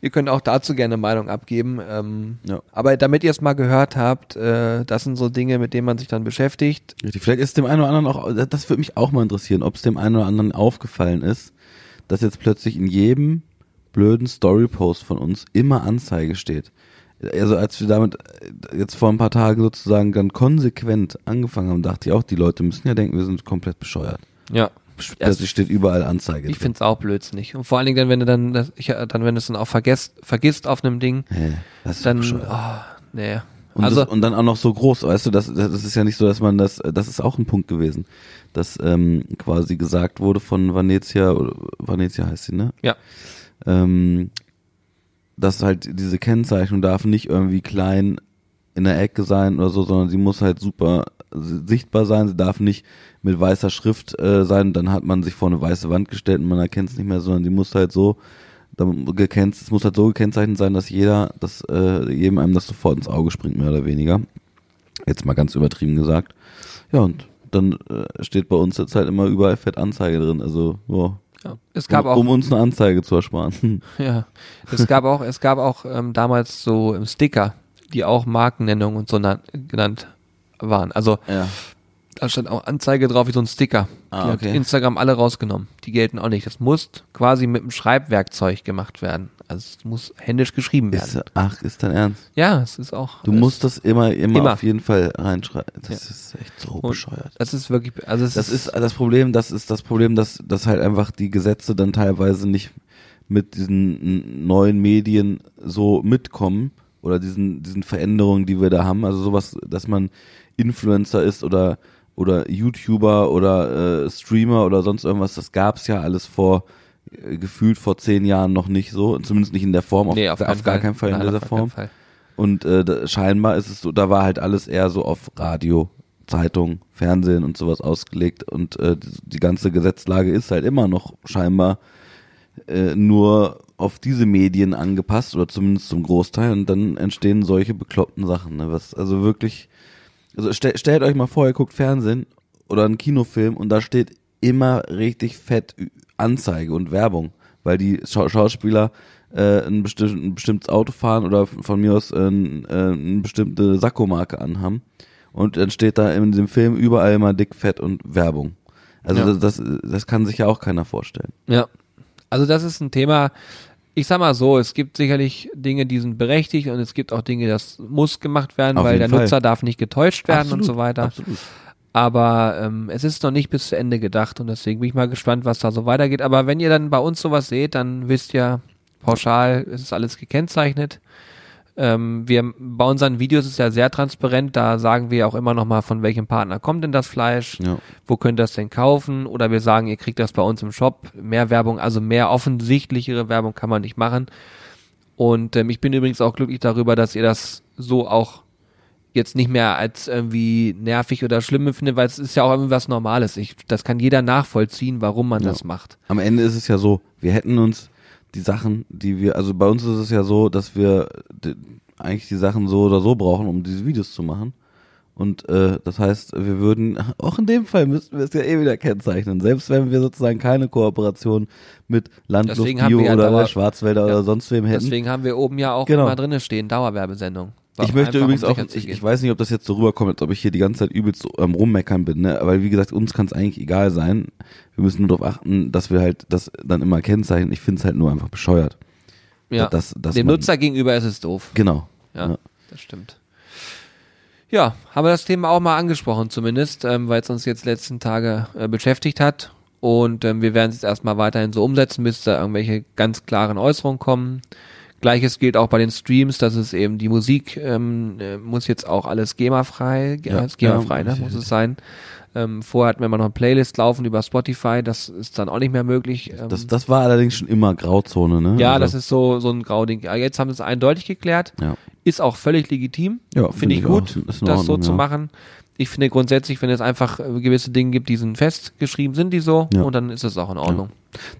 ihr könnt auch dazu gerne Meinung abgeben. Ähm, Ja. Aber damit ihr es mal gehört habt, äh, das sind so Dinge, mit denen man sich dann beschäftigt. Richtig. Vielleicht ist dem einen oder anderen auch, das würde mich auch mal interessieren, ob es dem einen oder anderen aufgefallen ist, dass jetzt plötzlich in jedem blöden Story-Post von uns immer Anzeige steht. Also als wir damit äh, jetzt vor ein paar Tagen sozusagen dann konsequent angefangen haben, dachte ich auch, die Leute müssen ja denken, wir sind komplett bescheuert. Ja. Plötzlich steht überall Anzeige. Ich drin. finde es auch blödsinnig. Und vor allen Dingen dann, wenn du dann, das, ich, dann wenn du es dann auch vergesst, vergisst auf einem Ding, ist dann, oh, nee. Und, also, das, und dann auch noch so groß, weißt du, das, das ist ja nicht so, dass man das, das ist auch ein Punkt gewesen, dass ähm, quasi gesagt wurde von Vanezia, oder Vanezia heißt sie, ne? ja, Ähm, dass halt diese Kennzeichnung darf nicht irgendwie klein in der Ecke sein oder so, sondern sie muss halt super sichtbar sein, sie darf nicht mit weißer Schrift äh, sein, dann hat man sich vor eine weiße Wand gestellt und man erkennt es nicht mehr, sondern die muss halt so gekennt, es muss halt so gekennzeichnet sein, dass jeder, dass äh, jedem einem das sofort ins Auge springt, mehr oder weniger. Jetzt mal ganz übertrieben gesagt. Ja, und dann äh, steht bei uns jetzt halt immer überall fett Anzeige drin. Also, ja, ja. Es gab um, auch, um uns eine Anzeige zu ersparen. ja, es gab auch, es gab auch ähm, damals so Sticker, die auch Markennennungen und so nan- genannt waren. Also ja. Da stand auch Anzeige drauf wie so ein Sticker. Ah, die okay. hat Instagram alle rausgenommen. Die gelten auch nicht. Das muss quasi mit einem Schreibwerkzeug gemacht werden. Also es muss händisch geschrieben werden. Ist, ach, ist dein Ernst? ja, es ist auch. Du musst das immer, immer, Immer. auf jeden Fall reinschreiben. Das Ja. ist echt so und bescheuert. Das ist wirklich, also es Das ist das Problem, das ist das Problem, dass, dass halt einfach die Gesetze dann teilweise nicht mit diesen neuen Medien so mitkommen oder diesen, diesen Veränderungen, die wir da haben. Also sowas, dass man Influencer ist oder, oder YouTuber oder äh, Streamer oder sonst irgendwas, das gab's ja alles vor äh, gefühlt vor zehn Jahren noch nicht so, zumindest nicht in der Form, auf, nee, auf, auf keinen gar keinen Fall in Nein, dieser Form. Und äh, da, scheinbar ist es so, da war halt alles eher so auf Radio, Zeitung, Fernsehen und sowas ausgelegt. Und äh, die, die ganze Gesetzlage ist halt immer noch scheinbar äh, nur auf diese Medien angepasst oder zumindest zum Großteil. Und dann entstehen solche bekloppten Sachen. Ne? Was also wirklich, also stell, stellt euch mal vor, ihr guckt Fernsehen oder einen Kinofilm und da steht immer richtig fett Anzeige und Werbung, weil die Schau Schauspieler äh, ein, bestimm ein bestimmtes Auto fahren oder von mir aus äh, ein, äh, eine bestimmte Sakkomarke anhaben. Und dann steht da in dem Film überall immer dick, fett und Werbung. Also Ja. das, das, das kann sich ja auch keiner vorstellen. Ja. Also das ist ein Thema, ich sag mal so, es gibt sicherlich Dinge, die sind berechtigt und es gibt auch Dinge, das muss gemacht werden, Auf weil der Fall. Nutzer darf nicht getäuscht werden Absolut, und so weiter. Absolut. Aber ähm, es ist noch nicht bis zu Ende gedacht und deswegen bin ich mal gespannt, was da so weitergeht. Aber wenn ihr dann bei uns sowas seht, dann wisst ihr, pauschal ist es alles gekennzeichnet. Ähm, wir bei unseren Videos ist ja sehr transparent, da sagen wir auch immer noch mal, von welchem Partner kommt denn das Fleisch, Ja. wo könnt ihr das denn kaufen oder wir sagen, ihr kriegt das bei uns im Shop, mehr Werbung, also mehr offensichtlichere Werbung kann man nicht machen. Und ähm, ich bin übrigens auch glücklich darüber, dass ihr das so auch jetzt nicht mehr als irgendwie nervig oder schlimm empfinde, weil es ist ja auch irgendwie was Normales. Ich, das kann jeder nachvollziehen, warum man Ja. das macht. Am Ende ist es ja so, wir hätten uns die Sachen, die wir, also bei uns ist es ja so, dass wir eigentlich die Sachen so oder so brauchen, um diese Videos zu machen. Und äh, das heißt, wir würden, auch in dem Fall müssten wir es ja eh wieder kennzeichnen, selbst wenn wir sozusagen keine Kooperation mit Landluft, Bio ja oder Dauer- Schwarzwälder Ja. oder sonst wem hätten. Deswegen haben wir oben ja auch Genau. immer drinne stehen, Dauerwerbesendung. Ich möchte Einfach, um übrigens auch, ich, ich weiß nicht, ob das jetzt so rüberkommt, als ob ich hier die ganze Zeit übelst am Rummeckern bin, ne? Aber wie gesagt, uns kann es eigentlich egal sein. Wir müssen nur darauf achten, dass wir halt das dann immer kennzeichnen. Ich finde es halt nur einfach bescheuert. ja. dass- dass Dem man- Nutzer gegenüber ist es doof. Genau. Ja, das stimmt. Ja, haben wir das Thema auch mal angesprochen zumindest, ähm, weil es uns jetzt letzten Tage äh, beschäftigt hat. Und ähm, wir werden es jetzt erstmal weiterhin so umsetzen, bis da irgendwelche ganz klaren Äußerungen kommen. Gleiches gilt auch bei den Streams, dass es eben die Musik ähm, äh, muss jetzt auch alles GEMA-frei, ja, Ja, GEMA-frei, ja, ne, muss es sein. Ähm, vorher hatten wir immer noch eine Playlist laufen über Spotify, das ist dann auch nicht mehr möglich. Ähm, Das, das war allerdings schon immer Grauzone, ne? ja, Also, das ist so, so ein Grauding. Ja, jetzt haben sie es eindeutig geklärt. Ja. Ist auch völlig legitim. Ja, finde finde ich ich gut, in das so Ordnung, zu ja. machen. Ich finde grundsätzlich, wenn es einfach äh, gewisse Dinge gibt, die sind festgeschrieben, sind die so Ja. und dann ist es auch in Ordnung.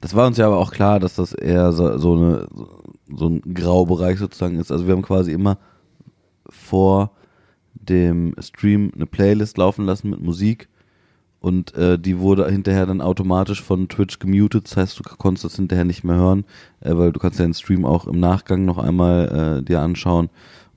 Das war uns ja aber auch klar, dass das eher so, so, eine, so ein Graubereich sozusagen ist. Also wir haben quasi immer vor dem Stream eine Playlist laufen lassen mit Musik und äh, die wurde hinterher dann automatisch von Twitch gemutet. Das heißt, du konntest das hinterher nicht mehr hören, äh, weil du kannst ja den Stream auch im Nachgang noch einmal äh, dir anschauen.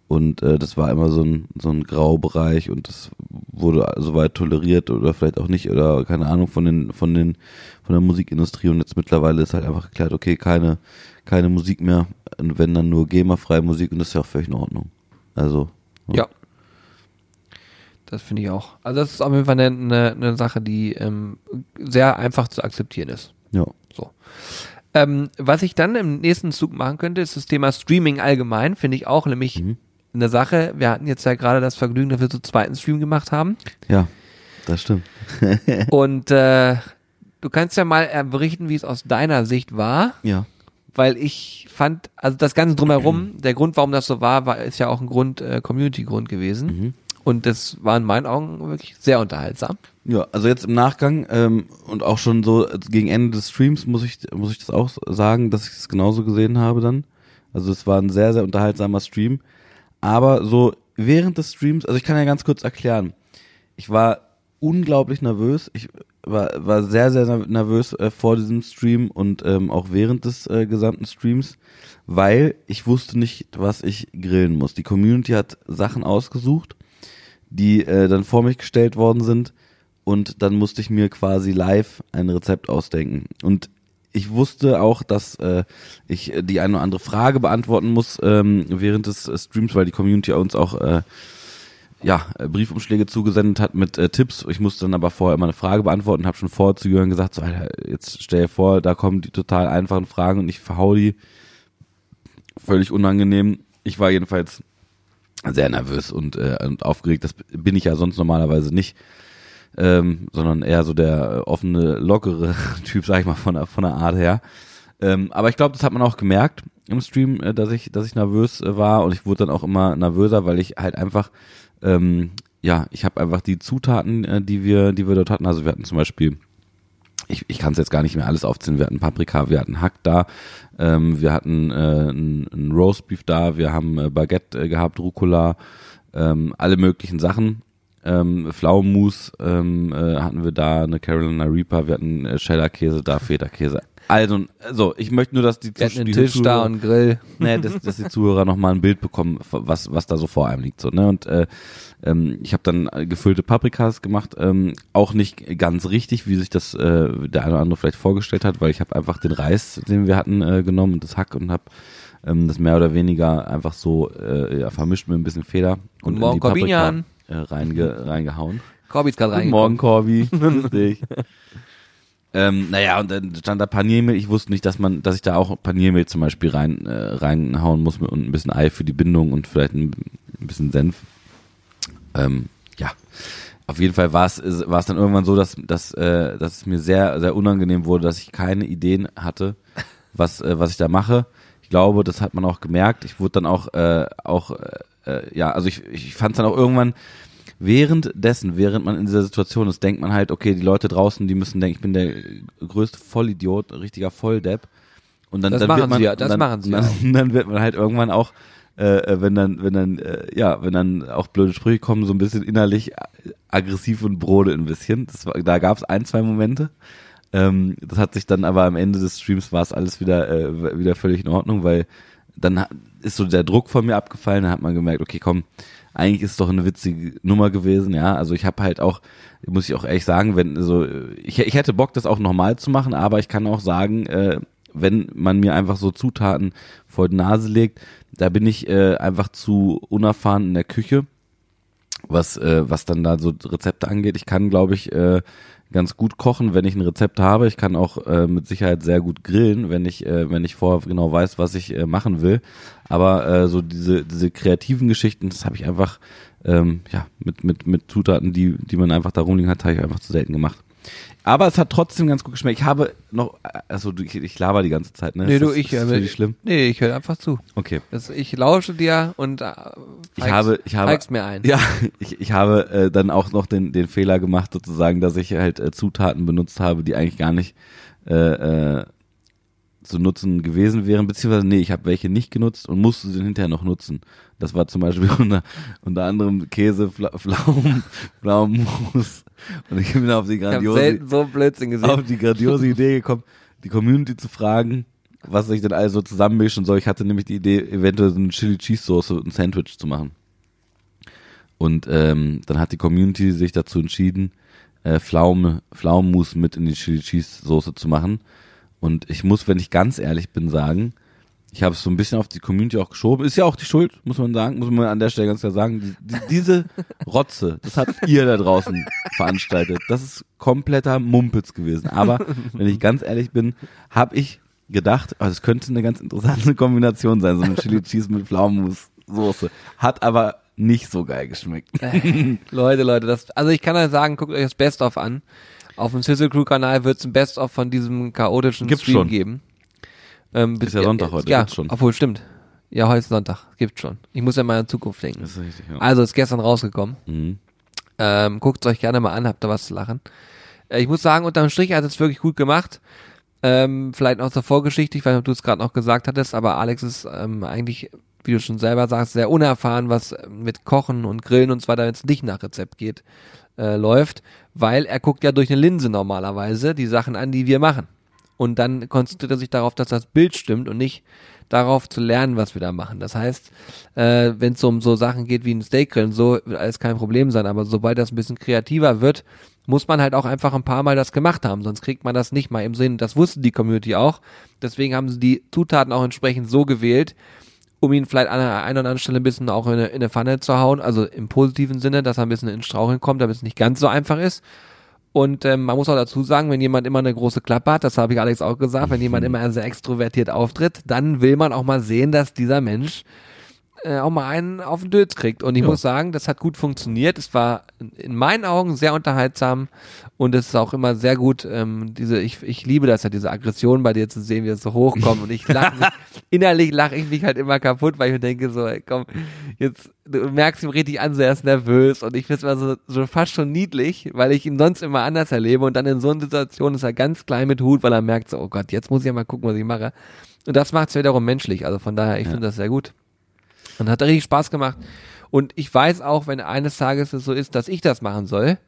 Und äh, das war immer so ein, so ein Graubereich und das wurde soweit toleriert oder vielleicht auch nicht oder keine Ahnung von den, von den, von der Musikindustrie und jetzt mittlerweile ist halt einfach geklärt, okay, keine, keine Musik mehr, und wenn dann nur GEMA-freie Musik und das ist ja auch völlig in Ordnung. Also, Ja. Das finde ich auch. Also das ist auf jeden Fall eine, eine, eine Sache, die ähm, sehr einfach zu akzeptieren ist. ja. So. Ähm, was ich dann im nächsten Zug machen könnte, ist das Thema Streaming allgemein, finde ich auch nämlich Mhm. eine Sache. Wir hatten jetzt ja gerade das Vergnügen, dass wir so zweiten Stream gemacht haben. Ja, das stimmt. Und äh, du kannst ja mal äh, berichten, wie es aus deiner Sicht war, Ja. Weil ich fand, also das Ganze drumherum, der Grund, warum das so war, war ist ja auch ein Grund, äh, Community-Grund gewesen. Mhm. Und das war in meinen Augen wirklich sehr unterhaltsam. Ja, also jetzt im Nachgang ähm, und auch schon so gegen Ende des Streams muss ich muss ich das auch sagen, dass ich es genauso gesehen habe dann. Also es war ein sehr sehr unterhaltsamer Stream, aber so während des Streams, also ich kann ja ganz kurz erklären. Ich war unglaublich nervös. Ich war war sehr sehr nervös äh, vor diesem Stream und ähm, auch während des äh, gesamten Streams, weil ich wusste nicht, was ich grillen muss. Die Community hat Sachen ausgesucht die äh, dann vor mich gestellt worden sind und dann musste ich mir quasi live ein Rezept ausdenken. Und ich wusste auch, dass äh, ich die eine oder andere Frage beantworten muss ähm, während des äh, Streams, weil die Community uns auch äh, ja, äh, Briefumschläge zugesendet hat mit äh, Tipps. Ich musste dann aber vorher immer eine Frage beantworten, habe schon vorher zu Jürgen gesagt, so, Alter, jetzt stell dir vor, da kommen die total einfachen Fragen und ich verhau die. Völlig unangenehm. Ich war jedenfalls sehr nervös und, äh, und aufgeregt. Das bin ich ja sonst normalerweise nicht, ähm, sondern eher so der äh, offene, lockere Typ, sag ich mal, von der, von der Art her. Ähm, aber ich glaube, das hat man auch gemerkt im Stream, äh, dass ich, dass ich nervös äh, war und ich wurde dann auch immer nervöser, weil ich halt einfach, ähm, ja, ich habe einfach die Zutaten, äh, die wir, die wir dort hatten. Also wir hatten zum Beispiel ich, ich kann es jetzt gar nicht mehr alles aufzählen. Wir hatten Paprika, wir hatten Hack da, ähm, wir hatten äh, ein, ein Roastbeef da, wir haben äh, Baguette äh, gehabt, Rucola, ähm, alle möglichen Sachen. Ähm, Pflaumenmus ähm, äh, hatten wir da, eine Carolina Reaper, wir hatten äh, Cheddar-Käse da, Feta-Käse. Also, also, ich möchte nur, dass die, hatten einen die Tisch da Zuhörer- und einen Grill. nee, dass, dass die Zuhörer noch mal ein Bild bekommen, was was da so vor einem liegt so ne und äh, ähm, ich habe dann äh, gefüllte Paprikas gemacht, ähm, auch nicht ganz richtig, wie sich das äh, der eine oder andere vielleicht vorgestellt hat, weil ich habe einfach den Reis, den wir hatten, äh, genommen und das Hack und habe ähm, das mehr oder weniger einfach so äh, ja, vermischt mit ein bisschen Feder und Guten Morgen, in die Paprika Corbinian. äh, reinge, reingehauen. Corby ist gerade reingekommen. Morgen, Corby. Grüß dich. Ähm, naja, und dann stand da Paniermehl. Ich wusste nicht, dass man, dass ich da auch Paniermehl zum Beispiel rein, äh, reinhauen muss und ein bisschen Ei für die Bindung und vielleicht ein, ein bisschen Senf. Ähm, ja, auf jeden Fall war es war es dann irgendwann so, dass, dass, äh, dass es mir sehr sehr unangenehm wurde, dass ich keine Ideen hatte, was äh, was ich da mache. Ich glaube, das hat man auch gemerkt. Ich wurde dann auch äh, auch äh, äh, ja, also ich, ich fand es dann auch irgendwann währenddessen, während man in dieser Situation ist, denkt man halt, okay, die Leute draußen, die müssen denken, ich bin der größte Vollidiot, richtiger Volldepp. Und dann, Das dann machen wird man, sie ja, das dann, machen sie dann, auch. dann wird man halt irgendwann auch, äh, äh, wenn dann, wenn dann, äh, ja, wenn dann auch blöde Sprüche kommen, so ein bisschen innerlich aggressiv und brodel ein bisschen. War, da gab es ein, zwei Momente. Ähm, das hat sich dann aber am Ende des Streams war es alles wieder, äh, wieder völlig in Ordnung, weil dann ist so der Druck von mir abgefallen, dann hat man gemerkt, okay, komm, eigentlich ist es doch eine witzige Nummer gewesen, ja. Also ich habe halt auch, muss ich auch ehrlich sagen, wenn so, ich, ich hätte Bock, das auch nochmal zu machen, aber ich kann auch sagen, äh, wenn man mir einfach so Zutaten vor die Nase legt, da bin ich äh, einfach zu unerfahren in der Küche, was äh, was dann da so Rezepte angeht. Ich kann, glaube ich, äh, ganz gut kochen, wenn ich ein Rezept habe. Ich kann auch äh, mit Sicherheit sehr gut grillen, wenn ich äh, wenn ich vorher genau weiß, was ich äh, machen will. Aber äh, so diese diese kreativen Geschichten, das habe ich einfach ähm, ja mit mit mit Zutaten, die die man einfach da rumliegen hat, habe ich einfach zu selten gemacht. Aber es hat trotzdem ganz gut geschmeckt. Ich habe noch, also ich, ich laber die ganze Zeit, ne? Nee, Ist du, das, ich, ist für dich schlimm? Nee, ich höre einfach zu. Okay. Das, ich lausche dir und äh, Ich habe, ich habe, mir ein. Ja, ich, ich habe äh, dann auch noch den, den Fehler gemacht, sozusagen, dass ich halt äh, Zutaten benutzt habe, die eigentlich gar nicht äh, äh, zu nutzen gewesen wären, beziehungsweise nee, ich habe welche nicht genutzt und musste sie hinterher noch nutzen. Das war zum Beispiel unter, unter anderem Käse, Fla Pflaumen, Pflaumenmus. Und ich bin auf die grandiose, so auf die grandiose Idee gekommen, die Community zu fragen, was ich denn also zusammenmischen soll. Ich hatte nämlich die Idee, eventuell so eine Chili Cheese Soße und ein Sandwich zu machen. Und ähm, dann hat die Community sich dazu entschieden, äh, Pflaume, Pflaumenmus mit in die Chili Cheese Soße zu machen. Und ich muss, wenn ich ganz ehrlich bin, sagen, ich habe es so ein bisschen auf die Community auch geschoben. Ist ja auch die Schuld, muss man sagen, muss man an der Stelle ganz klar sagen. Die, die, diese Rotze, das habt ihr da draußen veranstaltet. Das ist kompletter Mumpitz gewesen. Aber wenn ich ganz ehrlich bin, habe ich gedacht, oh, das könnte eine ganz interessante Kombination sein, so eine Chili Cheese mit Pflaumenmus-Soße. Hat aber nicht so geil geschmeckt. Leute, Leute, das, also ich kann euch sagen, guckt euch das Best-of an. Auf dem Sizzle Crew Kanal wird es ein Best-of von diesem chaotischen Gibt's Stream schon. geben. Ähm, Ist ja Sonntag heute, Ja, gibt's schon. obwohl stimmt. Ja, heute ist Sonntag, gibt schon. Ich muss ja mal in Zukunft denken. Ist richtig, ja. Also ist gestern rausgekommen. Mhm. Ähm, Guckt es euch gerne mal an, habt da was zu lachen. Äh, ich muss sagen, unterm Strich hat es wirklich gut gemacht. Ähm, vielleicht noch zur Vorgeschichte, ich weiß nicht, ob du es gerade noch gesagt hattest, aber Alex ist ähm, eigentlich, wie du schon selber sagst, sehr unerfahren, was äh, mit Kochen und Grillen und so weiter, wenn es nicht nach Rezept geht, äh, läuft, weil er guckt ja durch eine Linse normalerweise die Sachen an, die wir machen. Und dann konzentriert er sich darauf, dass das Bild stimmt und nicht darauf zu lernen, was wir da machen. Das heißt, äh, wenn es um so Sachen geht wie ein Steakgrillen, so wird alles kein Problem sein. Aber sobald das ein bisschen kreativer wird, muss man halt auch einfach ein paar Mal das gemacht haben, sonst kriegt man das nicht mal im Sinn. Das wusste die Community auch. Deswegen haben sie die Zutaten auch entsprechend so gewählt, um ihn vielleicht an der einen oder anderen Stelle ein bisschen auch in eine, in eine Pfanne zu hauen, also im positiven Sinne, dass er ein bisschen ins Straucheln kommt, damit es nicht ganz so einfach ist. Und ähm, man muss auch dazu sagen, wenn jemand immer eine große Klappe hat, das habe ich Alex auch gesagt, wenn jemand immer sehr extrovertiert auftritt, dann will man auch mal sehen, dass dieser Mensch äh, auch mal einen auf den Dötz kriegt. Und ich Ja. muss sagen, das hat gut funktioniert. Es war in meinen Augen sehr unterhaltsam und es ist auch immer sehr gut, ähm, diese, ich, ich liebe das ja, diese Aggression bei dir zu sehen, wie es so hochkommt. Und ich lache mich, innerlich lache ich mich halt immer kaputt, weil ich mir denke, so, ey, komm, jetzt, du merkst ihm richtig an, so er ist nervös und ich finde es immer so, so fast schon niedlich, weil ich ihn sonst immer anders erlebe und dann in so einer Situation ist er ganz klein mit Hut, weil er merkt so, oh Gott, jetzt muss ich ja mal gucken, was ich mache. Und das macht es wiederum menschlich. Also von daher, ich finde das sehr gut. Und hat richtig Spaß gemacht. Und ich weiß auch, wenn eines Tages es so ist, dass ich das machen soll,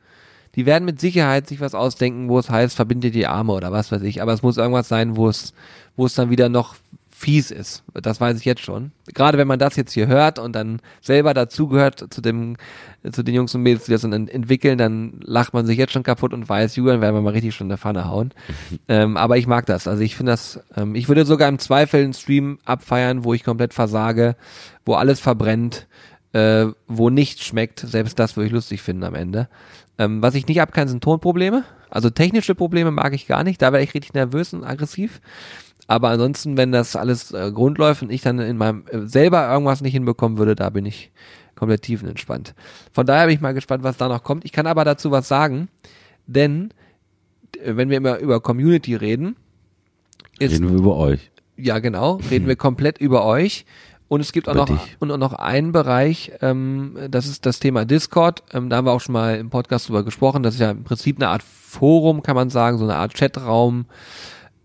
die werden mit Sicherheit sich was ausdenken, wo es heißt, verbinde die Arme oder was weiß ich. Aber es muss irgendwas sein, wo es, wo es dann wieder noch fies ist. Das weiß ich jetzt schon. Gerade wenn man das jetzt hier hört und dann selber dazugehört zu dem, zu den Jungs und Mädels, die das dann ent- entwickeln, dann lacht man sich jetzt schon kaputt und weiß, Julian werden wir mal richtig schon in der Pfanne hauen. ähm, aber ich mag das. Also ich finde das, ähm, ich würde sogar im Zweifel einen Stream abfeiern, wo ich komplett versage, wo alles verbrennt, äh, wo nichts schmeckt, selbst das würde ich lustig finden am Ende. Ähm, was ich nicht ab kann, sind Tonprobleme. Also technische Probleme mag ich gar nicht, da wäre ich richtig nervös und aggressiv. Aber ansonsten, wenn das alles äh, läuft und ich dann in meinem äh, selber irgendwas nicht hinbekommen würde, da bin ich komplett tiefenentspannt. Von daher bin ich mal gespannt, was da noch kommt. Ich kann aber dazu was sagen, denn äh, wenn wir immer über Community reden, ist Reden wir über euch. ja, genau. Reden wir komplett über euch. Und es gibt auch noch, dich. und auch noch einen Bereich, ähm, das ist das Thema Discord. Ähm, da haben wir auch schon mal im Podcast drüber gesprochen. Das ist ja im Prinzip eine Art Forum, kann man sagen, so eine Art Chatraum,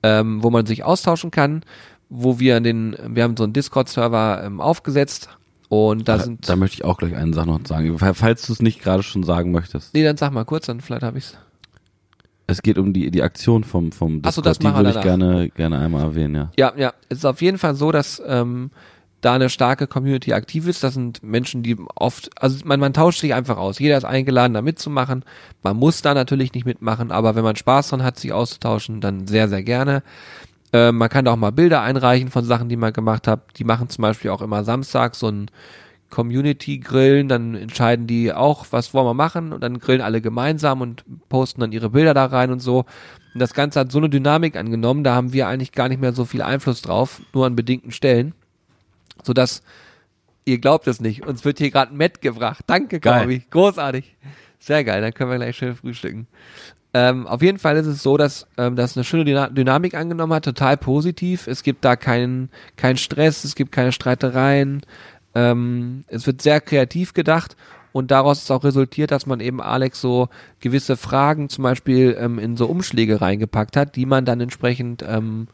ähm, wo man sich austauschen kann, wo wir den, wir haben so einen Discord-Server ähm, aufgesetzt und da Da, sind, da möchte ich auch gleich eine Sache noch sagen. Falls du es nicht gerade schon sagen möchtest. nee, dann sag mal kurz, dann vielleicht habe ich's. Es geht um die, die Aktion vom, vom Ach so, Discord. das die würde ich gerne, gerne einmal erwähnen, ja. Ja, ja, es ist auf jeden Fall so, dass ähm, da eine starke Community aktiv ist. Das sind Menschen, die oft, also man, man tauscht sich einfach aus. Jeder ist eingeladen, da mitzumachen. Man muss da natürlich nicht mitmachen, aber wenn man Spaß dran hat, sich auszutauschen, dann sehr, sehr gerne. Ähm, man kann da auch mal Bilder einreichen von Sachen, die man gemacht hat. Die machen zum Beispiel auch immer Samstag so ein Community-Grillen, dann entscheiden die auch, was wollen wir machen und dann grillen alle gemeinsam und posten dann ihre Bilder da rein und so. Und das Ganze hat so eine Dynamik angenommen, da haben wir eigentlich gar nicht mehr so viel Einfluss drauf, nur an bedingten Stellen, sodass, ihr glaubt es nicht, uns wird hier gerade Matt gebracht. Danke. Corby. Großartig. Sehr geil, dann können wir gleich schön frühstücken. Ähm, auf jeden Fall ist es so, dass ähm, das eine schöne Dyna Dynamik angenommen hat, total positiv. Es gibt da keinen keinen Stress, es gibt keine Streitereien. Ähm, es wird sehr kreativ gedacht und daraus ist auch resultiert, dass man eben Alex so gewisse Fragen zum Beispiel ähm, in so Umschläge reingepackt hat, die man dann entsprechend, ähm,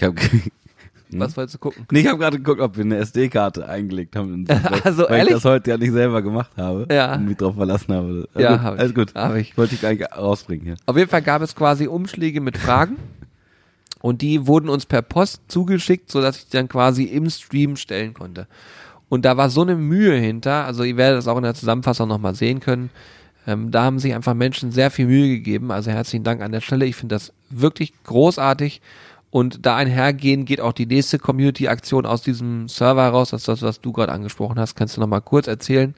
Ich hab, was wolltest du gucken? nee, ich habe gerade geguckt, ob wir eine SD-Karte eingelegt haben. Also, weil ehrlich? ich das heute ja nicht selber gemacht habe Ja. und mich drauf verlassen habe. Also Ja, hab ich. alles gut. Hab ich. Wollte ich nicht rausbringen hier. Auf jeden Fall gab es quasi Umschläge mit Fragen und die wurden uns per Post zugeschickt, so dass ich die dann quasi im Stream stellen konnte. Und da war so eine Mühe hinter, also ihr werdet das auch in der Zusammenfassung nochmal sehen können. Ähm, da haben sich einfach Menschen sehr viel Mühe gegeben. Also herzlichen Dank an der Stelle. Ich finde das wirklich großartig. Und da einhergehen geht auch die nächste Community-Aktion aus diesem Server heraus. Das ist das, was du gerade angesprochen hast. Kannst du nochmal kurz erzählen?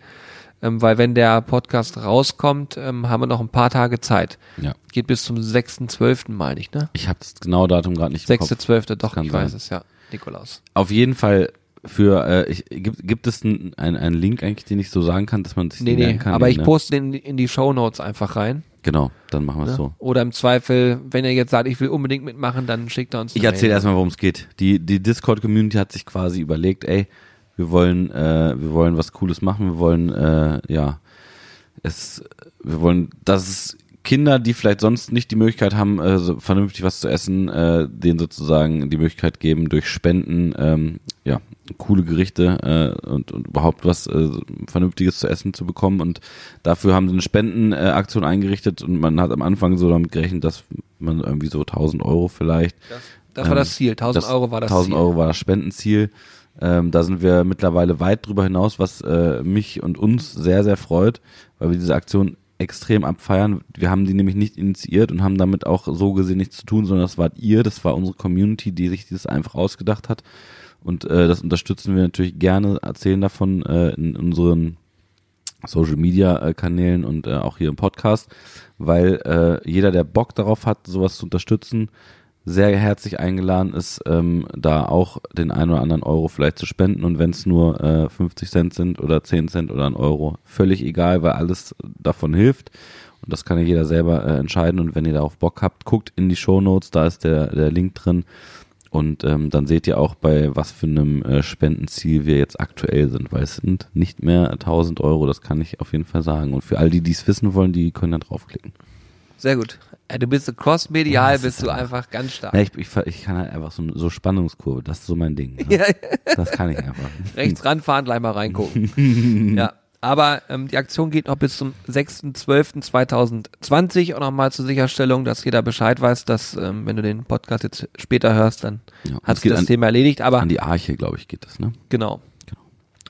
Ähm, weil wenn der Podcast rauskommt, ähm, haben wir noch ein paar Tage Zeit. Ja. Geht bis zum 6.12. meine ich, ne? Ich habe das genaue Datum gerade nicht im Kopf. 6.12. doch, kann ich sein. weiß es, ja. Nikolaus. Auf jeden Fall für, äh, ich, gibt, gibt es einen einen Link eigentlich, den ich so sagen kann, dass man sich Nee, den nee, kann? aber ich ne? poste den in die Show Notes einfach rein. Genau, dann machen wir es Ne? so. Oder im Zweifel, wenn ihr jetzt sagt, ich will unbedingt mitmachen, dann schickt er uns Ich erzähle erstmal, worum es geht. Die, die Discord-Community hat sich quasi überlegt, ey, wir wollen, äh, wir wollen was Cooles machen, wir wollen, äh, ja, es, wir wollen, dass es Kinder, die vielleicht sonst nicht die Möglichkeit haben, äh, so vernünftig was zu essen, äh, denen sozusagen die Möglichkeit geben, durch Spenden, ähm, ja, coole Gerichte äh, und, und überhaupt was äh, Vernünftiges zu essen zu bekommen. Und dafür haben sie eine Spendenaktion äh, eingerichtet und man hat am Anfang so damit gerechnet, dass man irgendwie so 1000 Euro vielleicht Das, das war das Ziel. 1000 das- Euro war das 1000 Ziel. Euro war das Spendenziel. Ähm, da sind wir mittlerweile weit drüber hinaus, was äh, mich und uns sehr, sehr freut, weil wir diese Aktion extrem abfeiern. Wir haben die nämlich nicht initiiert und haben damit auch so gesehen nichts zu tun, sondern das wart ihr, das war unsere Community, die sich dieses einfach ausgedacht hat. Und äh, das unterstützen wir natürlich gerne, erzählen davon äh, in unseren Social Media äh, Kanälen und äh, auch hier im Podcast, weil äh, jeder, der Bock darauf hat, sowas zu unterstützen, sehr herzlich eingeladen ist, ähm, da auch den einen oder anderen Euro vielleicht zu spenden. Und wenn es nur äh, 50 Cent sind oder 10 Cent oder ein Euro, völlig egal, weil alles davon hilft. Und das kann ja jeder selber äh, entscheiden. Und wenn ihr darauf Bock habt, guckt in die Show Notes, da ist der, der Link drin. Und ähm, dann seht ihr auch bei was für einem äh, Spendenziel wir jetzt aktuell sind, weil es sind nicht mehr 1000 Euro, das kann ich auf jeden Fall sagen. Und für all die, die es wissen wollen, die können da draufklicken. Sehr gut. Ja, du bist so crossmedial, das bist ist du einfach- einfach ganz stark. Ja, ich, ich, ich kann halt einfach so, so Spannungskurve, das ist so mein Ding. Ne? Ja, Das kann ich einfach. rechts ranfahren, gleich mal reingucken. ja. Aber ähm, die Aktion geht noch bis zum 6.12.2020 und nochmal zur Sicherstellung, dass jeder Bescheid weiß, dass, ähm, wenn du den Podcast jetzt später hörst, dann Ja, hat sich das an, Thema erledigt. Aber an die Arche, glaube ich, geht das, ne? Genau. Genau.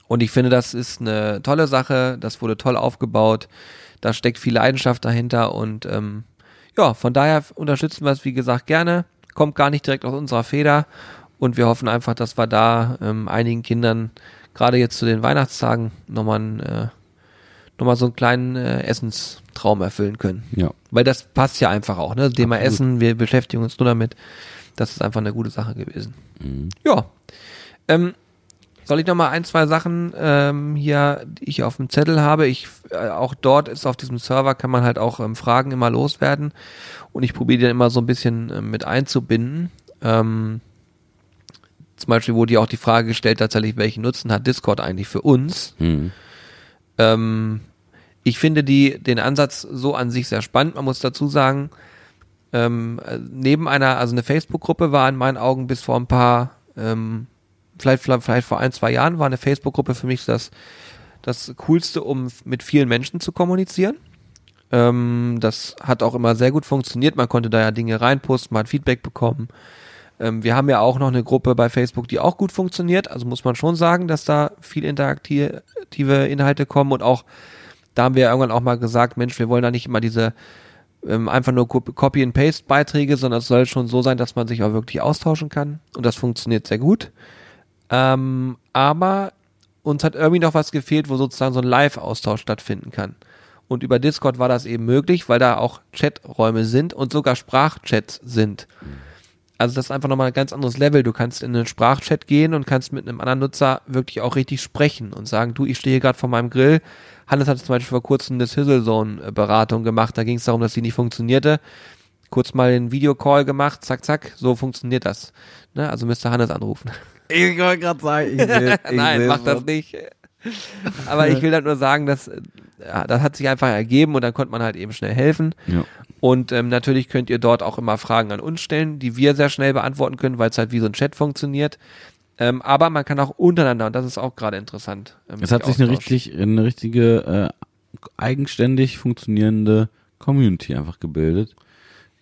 Und ich finde, das ist eine tolle Sache. Das wurde toll aufgebaut. Da steckt viel Leidenschaft dahinter. Und ähm, ja, von daher unterstützen wir es, wie gesagt, gerne. Kommt gar nicht direkt aus unserer Feder. Und wir hoffen einfach, dass wir da ähm, einigen Kindern, gerade jetzt zu den Weihnachtstagen, nochmal einen, äh, noch mal so einen kleinen äh, Essenstraum erfüllen können. Ja. Weil das passt ja einfach auch, ne? Thema Absolut. Essen, wir beschäftigen uns nur damit. Das ist einfach eine gute Sache gewesen. Mhm. Ja. Ähm, soll ich noch mal ein, zwei Sachen ähm, hier, die ich auf dem Zettel habe? Ich äh, auch dort ist auf diesem Server kann man halt auch ähm, Fragen immer loswerden und ich probiere die dann immer so ein bisschen ähm, mit einzubinden. Ähm, zum Beispiel wurde ja auch die Frage gestellt, tatsächlich, welchen Nutzen hat Discord eigentlich für uns? Hm. Ähm, ich finde die, den Ansatz so an sich sehr spannend. Man muss dazu sagen, ähm, äh, neben einer, also eine Facebook-Gruppe war in meinen Augen bis vor ein paar, ähm, vielleicht, vielleicht, vor ein, zwei Jahren war eine Facebook-Gruppe für mich das, das Coolste, um mit vielen Menschen zu kommunizieren. Ähm, das hat auch immer sehr gut funktioniert. Man konnte da ja Dinge reinposten, man hat Feedback bekommen. Ähm, wir haben ja auch noch eine Gruppe bei Facebook, die auch gut funktioniert. Also muss man schon sagen, dass da viel interaktive Inhalte kommen und auch da haben wir irgendwann auch mal gesagt, Mensch, wir wollen da nicht immer diese ähm, einfach nur Copy and Paste Beiträge, sondern es soll schon so sein, dass man sich auch wirklich austauschen kann und das funktioniert sehr gut. Ähm, aber uns hat irgendwie noch was gefehlt, wo sozusagen so ein Live-Austausch stattfinden kann. Und über Discord war das eben möglich, weil da auch Chaträume sind und sogar Sprachchats sind. Also das ist einfach nochmal ein ganz anderes Level. Du kannst in einen Sprachchat gehen und kannst mit einem anderen Nutzer wirklich auch richtig sprechen und sagen, du, ich stehe gerade vor meinem Grill, Hannes hatte zum Beispiel vor kurzem eine Sizzle Zone Beratung gemacht. Da ging es darum, dass die nicht funktionierte. Kurz mal den Videocall gemacht, zack, zack, so funktioniert das. Ne? Also müsste Hannes anrufen. Ich wollte gerade sagen, ich will, ich Nein, mach das nicht. Aber ich will halt nur sagen, dass ja, das hat sich einfach ergeben und dann konnte man halt eben schnell helfen. Ja. Und ähm, natürlich könnt ihr dort auch immer Fragen an uns stellen, die wir sehr schnell beantworten können, weil es halt wie so ein Chat funktioniert. Ähm, aber man kann auch untereinander, und das ist auch gerade interessant. Ähm, es hat sich eine richtig, eine richtige, äh, eigenständig funktionierende Community einfach gebildet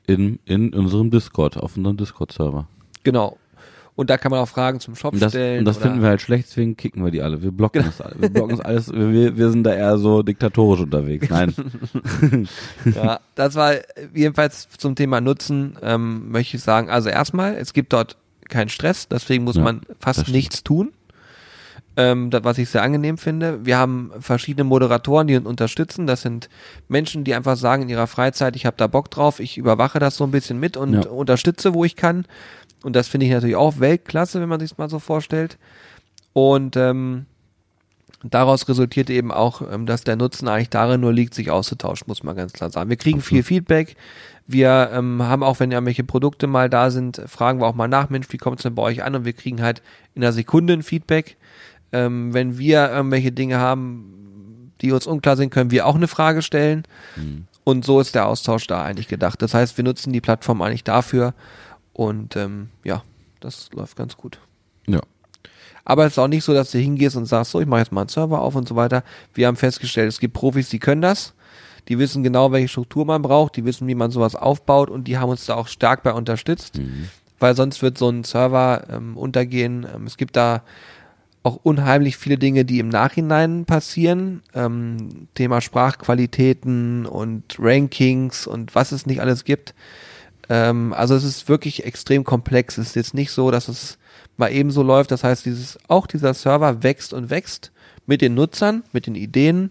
in, in unserem Discord, auf unserem Discord-Server. Genau. Und da kann man auch Fragen zum Shop und das, stellen. Und das finden wir halt schlecht, deswegen kicken wir die alle. Wir blocken das alle. Wir blocken das alles. Wir, wir sind da eher so diktatorisch unterwegs. Nein. ja, das war jedenfalls zum Thema Nutzen, ähm, möchte ich sagen. Also erstmal, es gibt dort kein Stress, deswegen muss Ja, man fast nichts tun. Ähm, das, was ich sehr angenehm finde. Wir haben verschiedene Moderatoren, die uns unterstützen. Das sind Menschen, die einfach sagen in ihrer Freizeit, ich habe da Bock drauf, ich überwache das so ein bisschen mit und Ja. unterstütze, wo ich kann. Und das finde ich natürlich auch Weltklasse, wenn man sich mal so vorstellt. Und ähm, daraus resultiert eben auch, ähm, dass der Nutzen eigentlich darin nur liegt, sich auszutauschen, muss man ganz klar sagen. Wir kriegen viel Feedback. Wir ähm, haben auch, wenn irgendwelche Produkte mal da sind, fragen wir auch mal nach, Mensch, wie kommt es denn bei euch an? Und wir kriegen halt in einer Sekunde ein Feedback. Ähm, wenn wir irgendwelche Dinge haben, die uns unklar sind, können wir auch eine Frage stellen. Und so ist der Austausch da eigentlich gedacht. Das heißt, wir nutzen die Plattform eigentlich dafür. Und ähm, ja, das läuft ganz gut. Ja. Aber es ist auch nicht so, dass du hingehst und sagst, so, ich mache jetzt mal einen Server auf und so weiter. Wir haben festgestellt, es gibt Profis, die können das. Die wissen genau, welche Struktur man braucht. Die wissen, wie man sowas aufbaut. Und die haben uns da auch stark bei unterstützt. Weil sonst wird so ein Server ähm, untergehen. Ähm, es gibt da auch unheimlich viele Dinge, die im Nachhinein passieren. Ähm, Thema Sprachqualitäten und Rankings und was es nicht alles gibt. Ähm, also es ist wirklich extrem komplex. Es ist jetzt nicht so, dass es mal eben so läuft. Das heißt, dieses, auch dieser Server wächst und wächst mit den Nutzern, mit den Ideen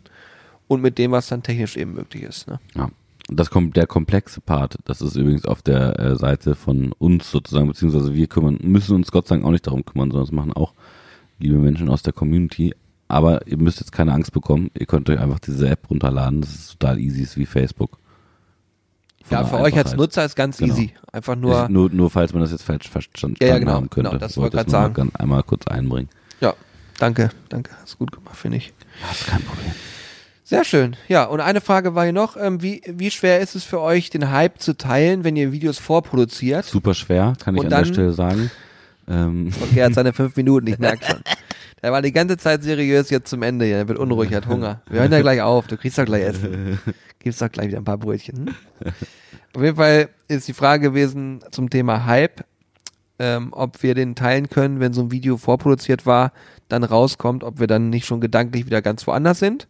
und mit dem, was dann technisch eben möglich ist. Ne? Ja. Das kommt der komplexe Part. Das ist übrigens auf der äh, Seite von uns sozusagen, beziehungsweise wir kümmern, müssen uns Gott sei Dank auch nicht darum kümmern, sondern das machen auch liebe Menschen aus der Community. Aber ihr müsst jetzt keine Angst bekommen. Ihr könnt euch einfach diese App runterladen. Das ist total easy, ist wie Facebook. Ja, der für euch als. Nutzer ist ganz Genau. easy. Einfach nur, Ich, nur, nur falls man das jetzt falsch verstanden Ja, ja, genau, haben könnte. genau, das wollte ich grad mal ganz einmal kurz einbringen. ja, danke, danke, hast gut gemacht, finde ich. Ja, ist kein Problem. Sehr schön. Ja, und eine Frage war hier noch, ähm, wie, wie schwer ist es für euch, den Hype zu teilen, wenn ihr Videos vorproduziert? Super schwer, kann ich Und an der dann- Stelle sagen. Ähm, Okay, er hat seine fünf Minuten, ich merke schon. Der war die ganze Zeit seriös, jetzt zum Ende hier. Er wird unruhig, er hat Hunger. Wir hören ja gleich auf, du kriegst doch gleich Essen. Gibst doch gleich wieder ein paar Brötchen. Hm? Auf jeden Fall ist die Frage gewesen zum Thema Hype, ähm, ob wir den teilen können, wenn so ein Video vorproduziert war, dann rauskommt, ob wir dann nicht schon gedanklich wieder ganz woanders sind.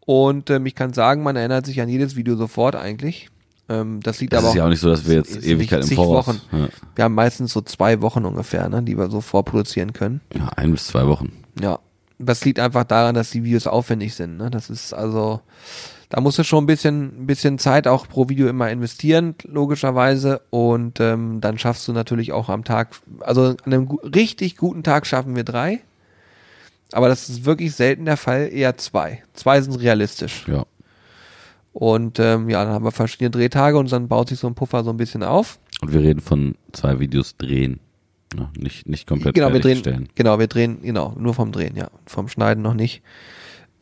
Und ähm, ich kann sagen, man erinnert sich an jedes Video sofort eigentlich. Ähm, das liegt das aber ist ja auch nicht so, dass wir jetzt Ewigkeit im Voraus. Wochen. Ja. Wir haben meistens so zwei Wochen ungefähr, ne, die wir so vorproduzieren können. ja, ein bis zwei Wochen. Ja, das liegt einfach daran, dass die Videos aufwendig sind. Ne? Das ist also, da musst du schon ein bisschen, bisschen Zeit auch pro Video immer investieren, logischerweise. Und ähm, dann schaffst du natürlich auch am Tag, also an einem gu richtig guten Tag schaffen wir drei. Aber das ist wirklich selten der Fall, eher zwei. Zwei sind realistisch. Ja. Und ähm, ja, dann haben wir verschiedene Drehtage und dann baut sich so ein Puffer so ein bisschen auf. Und wir reden von zwei Videos drehen. Ja, nicht, nicht komplett genau, wir drehen, fertigstellen. genau, wir drehen, genau, nur vom Drehen, ja. Vom Schneiden noch nicht.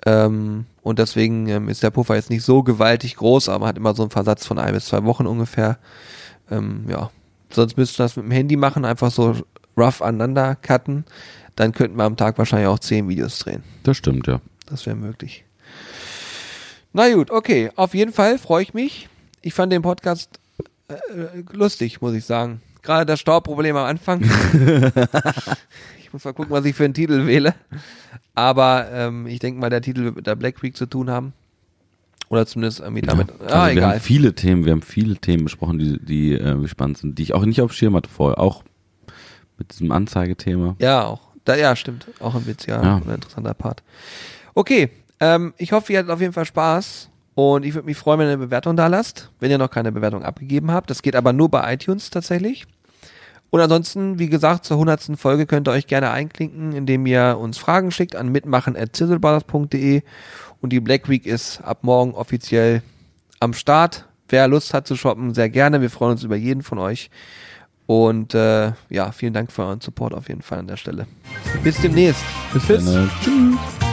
Ähm, und deswegen ähm, ist der Puffer jetzt nicht so gewaltig groß, aber hat immer so einen Versatz von ein bis zwei Wochen ungefähr. Ähm, ja. Sonst müssten wir das mit dem Handy machen, einfach so rough aneinander cutten. Dann könnten wir am Tag wahrscheinlich auch zehn Videos drehen. Das stimmt, ja. Das wäre möglich. Na gut, okay. Auf jeden Fall freue ich mich. Ich fand den Podcast äh, äh, lustig, muss ich sagen. Gerade das Stauproblem am Anfang. ich muss mal gucken, was ich für einen Titel wähle. Aber ähm, ich denke mal, der Titel wird mit der Black Week zu tun haben. Oder zumindest irgendwie damit. ja. ah, also wir egal. haben viele Themen, wir haben viele Themen besprochen, die, die äh, spannend sind, die ich auch nicht auf Schirm hatte vorher. Auch mit diesem Anzeigethema. Ja, auch. Da, ja, stimmt. Auch ein Witz, ja. Ja. Ein interessanter Part. Okay, ähm, ich hoffe, ihr hattet auf jeden Fall Spaß. Und ich würde mich freuen, wenn ihr eine Bewertung da lasst, wenn ihr noch keine Bewertung abgegeben habt. Das geht aber nur bei iTunes tatsächlich. Und ansonsten, wie gesagt, zur hundertsten Folge könnt ihr euch gerne einklinken, indem ihr uns Fragen schickt an mitmachen.zizzlebrothers.de und die Black Week ist ab morgen offiziell am Start. Wer Lust hat zu shoppen, sehr gerne. Wir freuen uns über jeden von euch. Und äh, ja, vielen Dank für euren Support auf jeden Fall an der Stelle. Bis demnächst. Bis äh, Tschüss.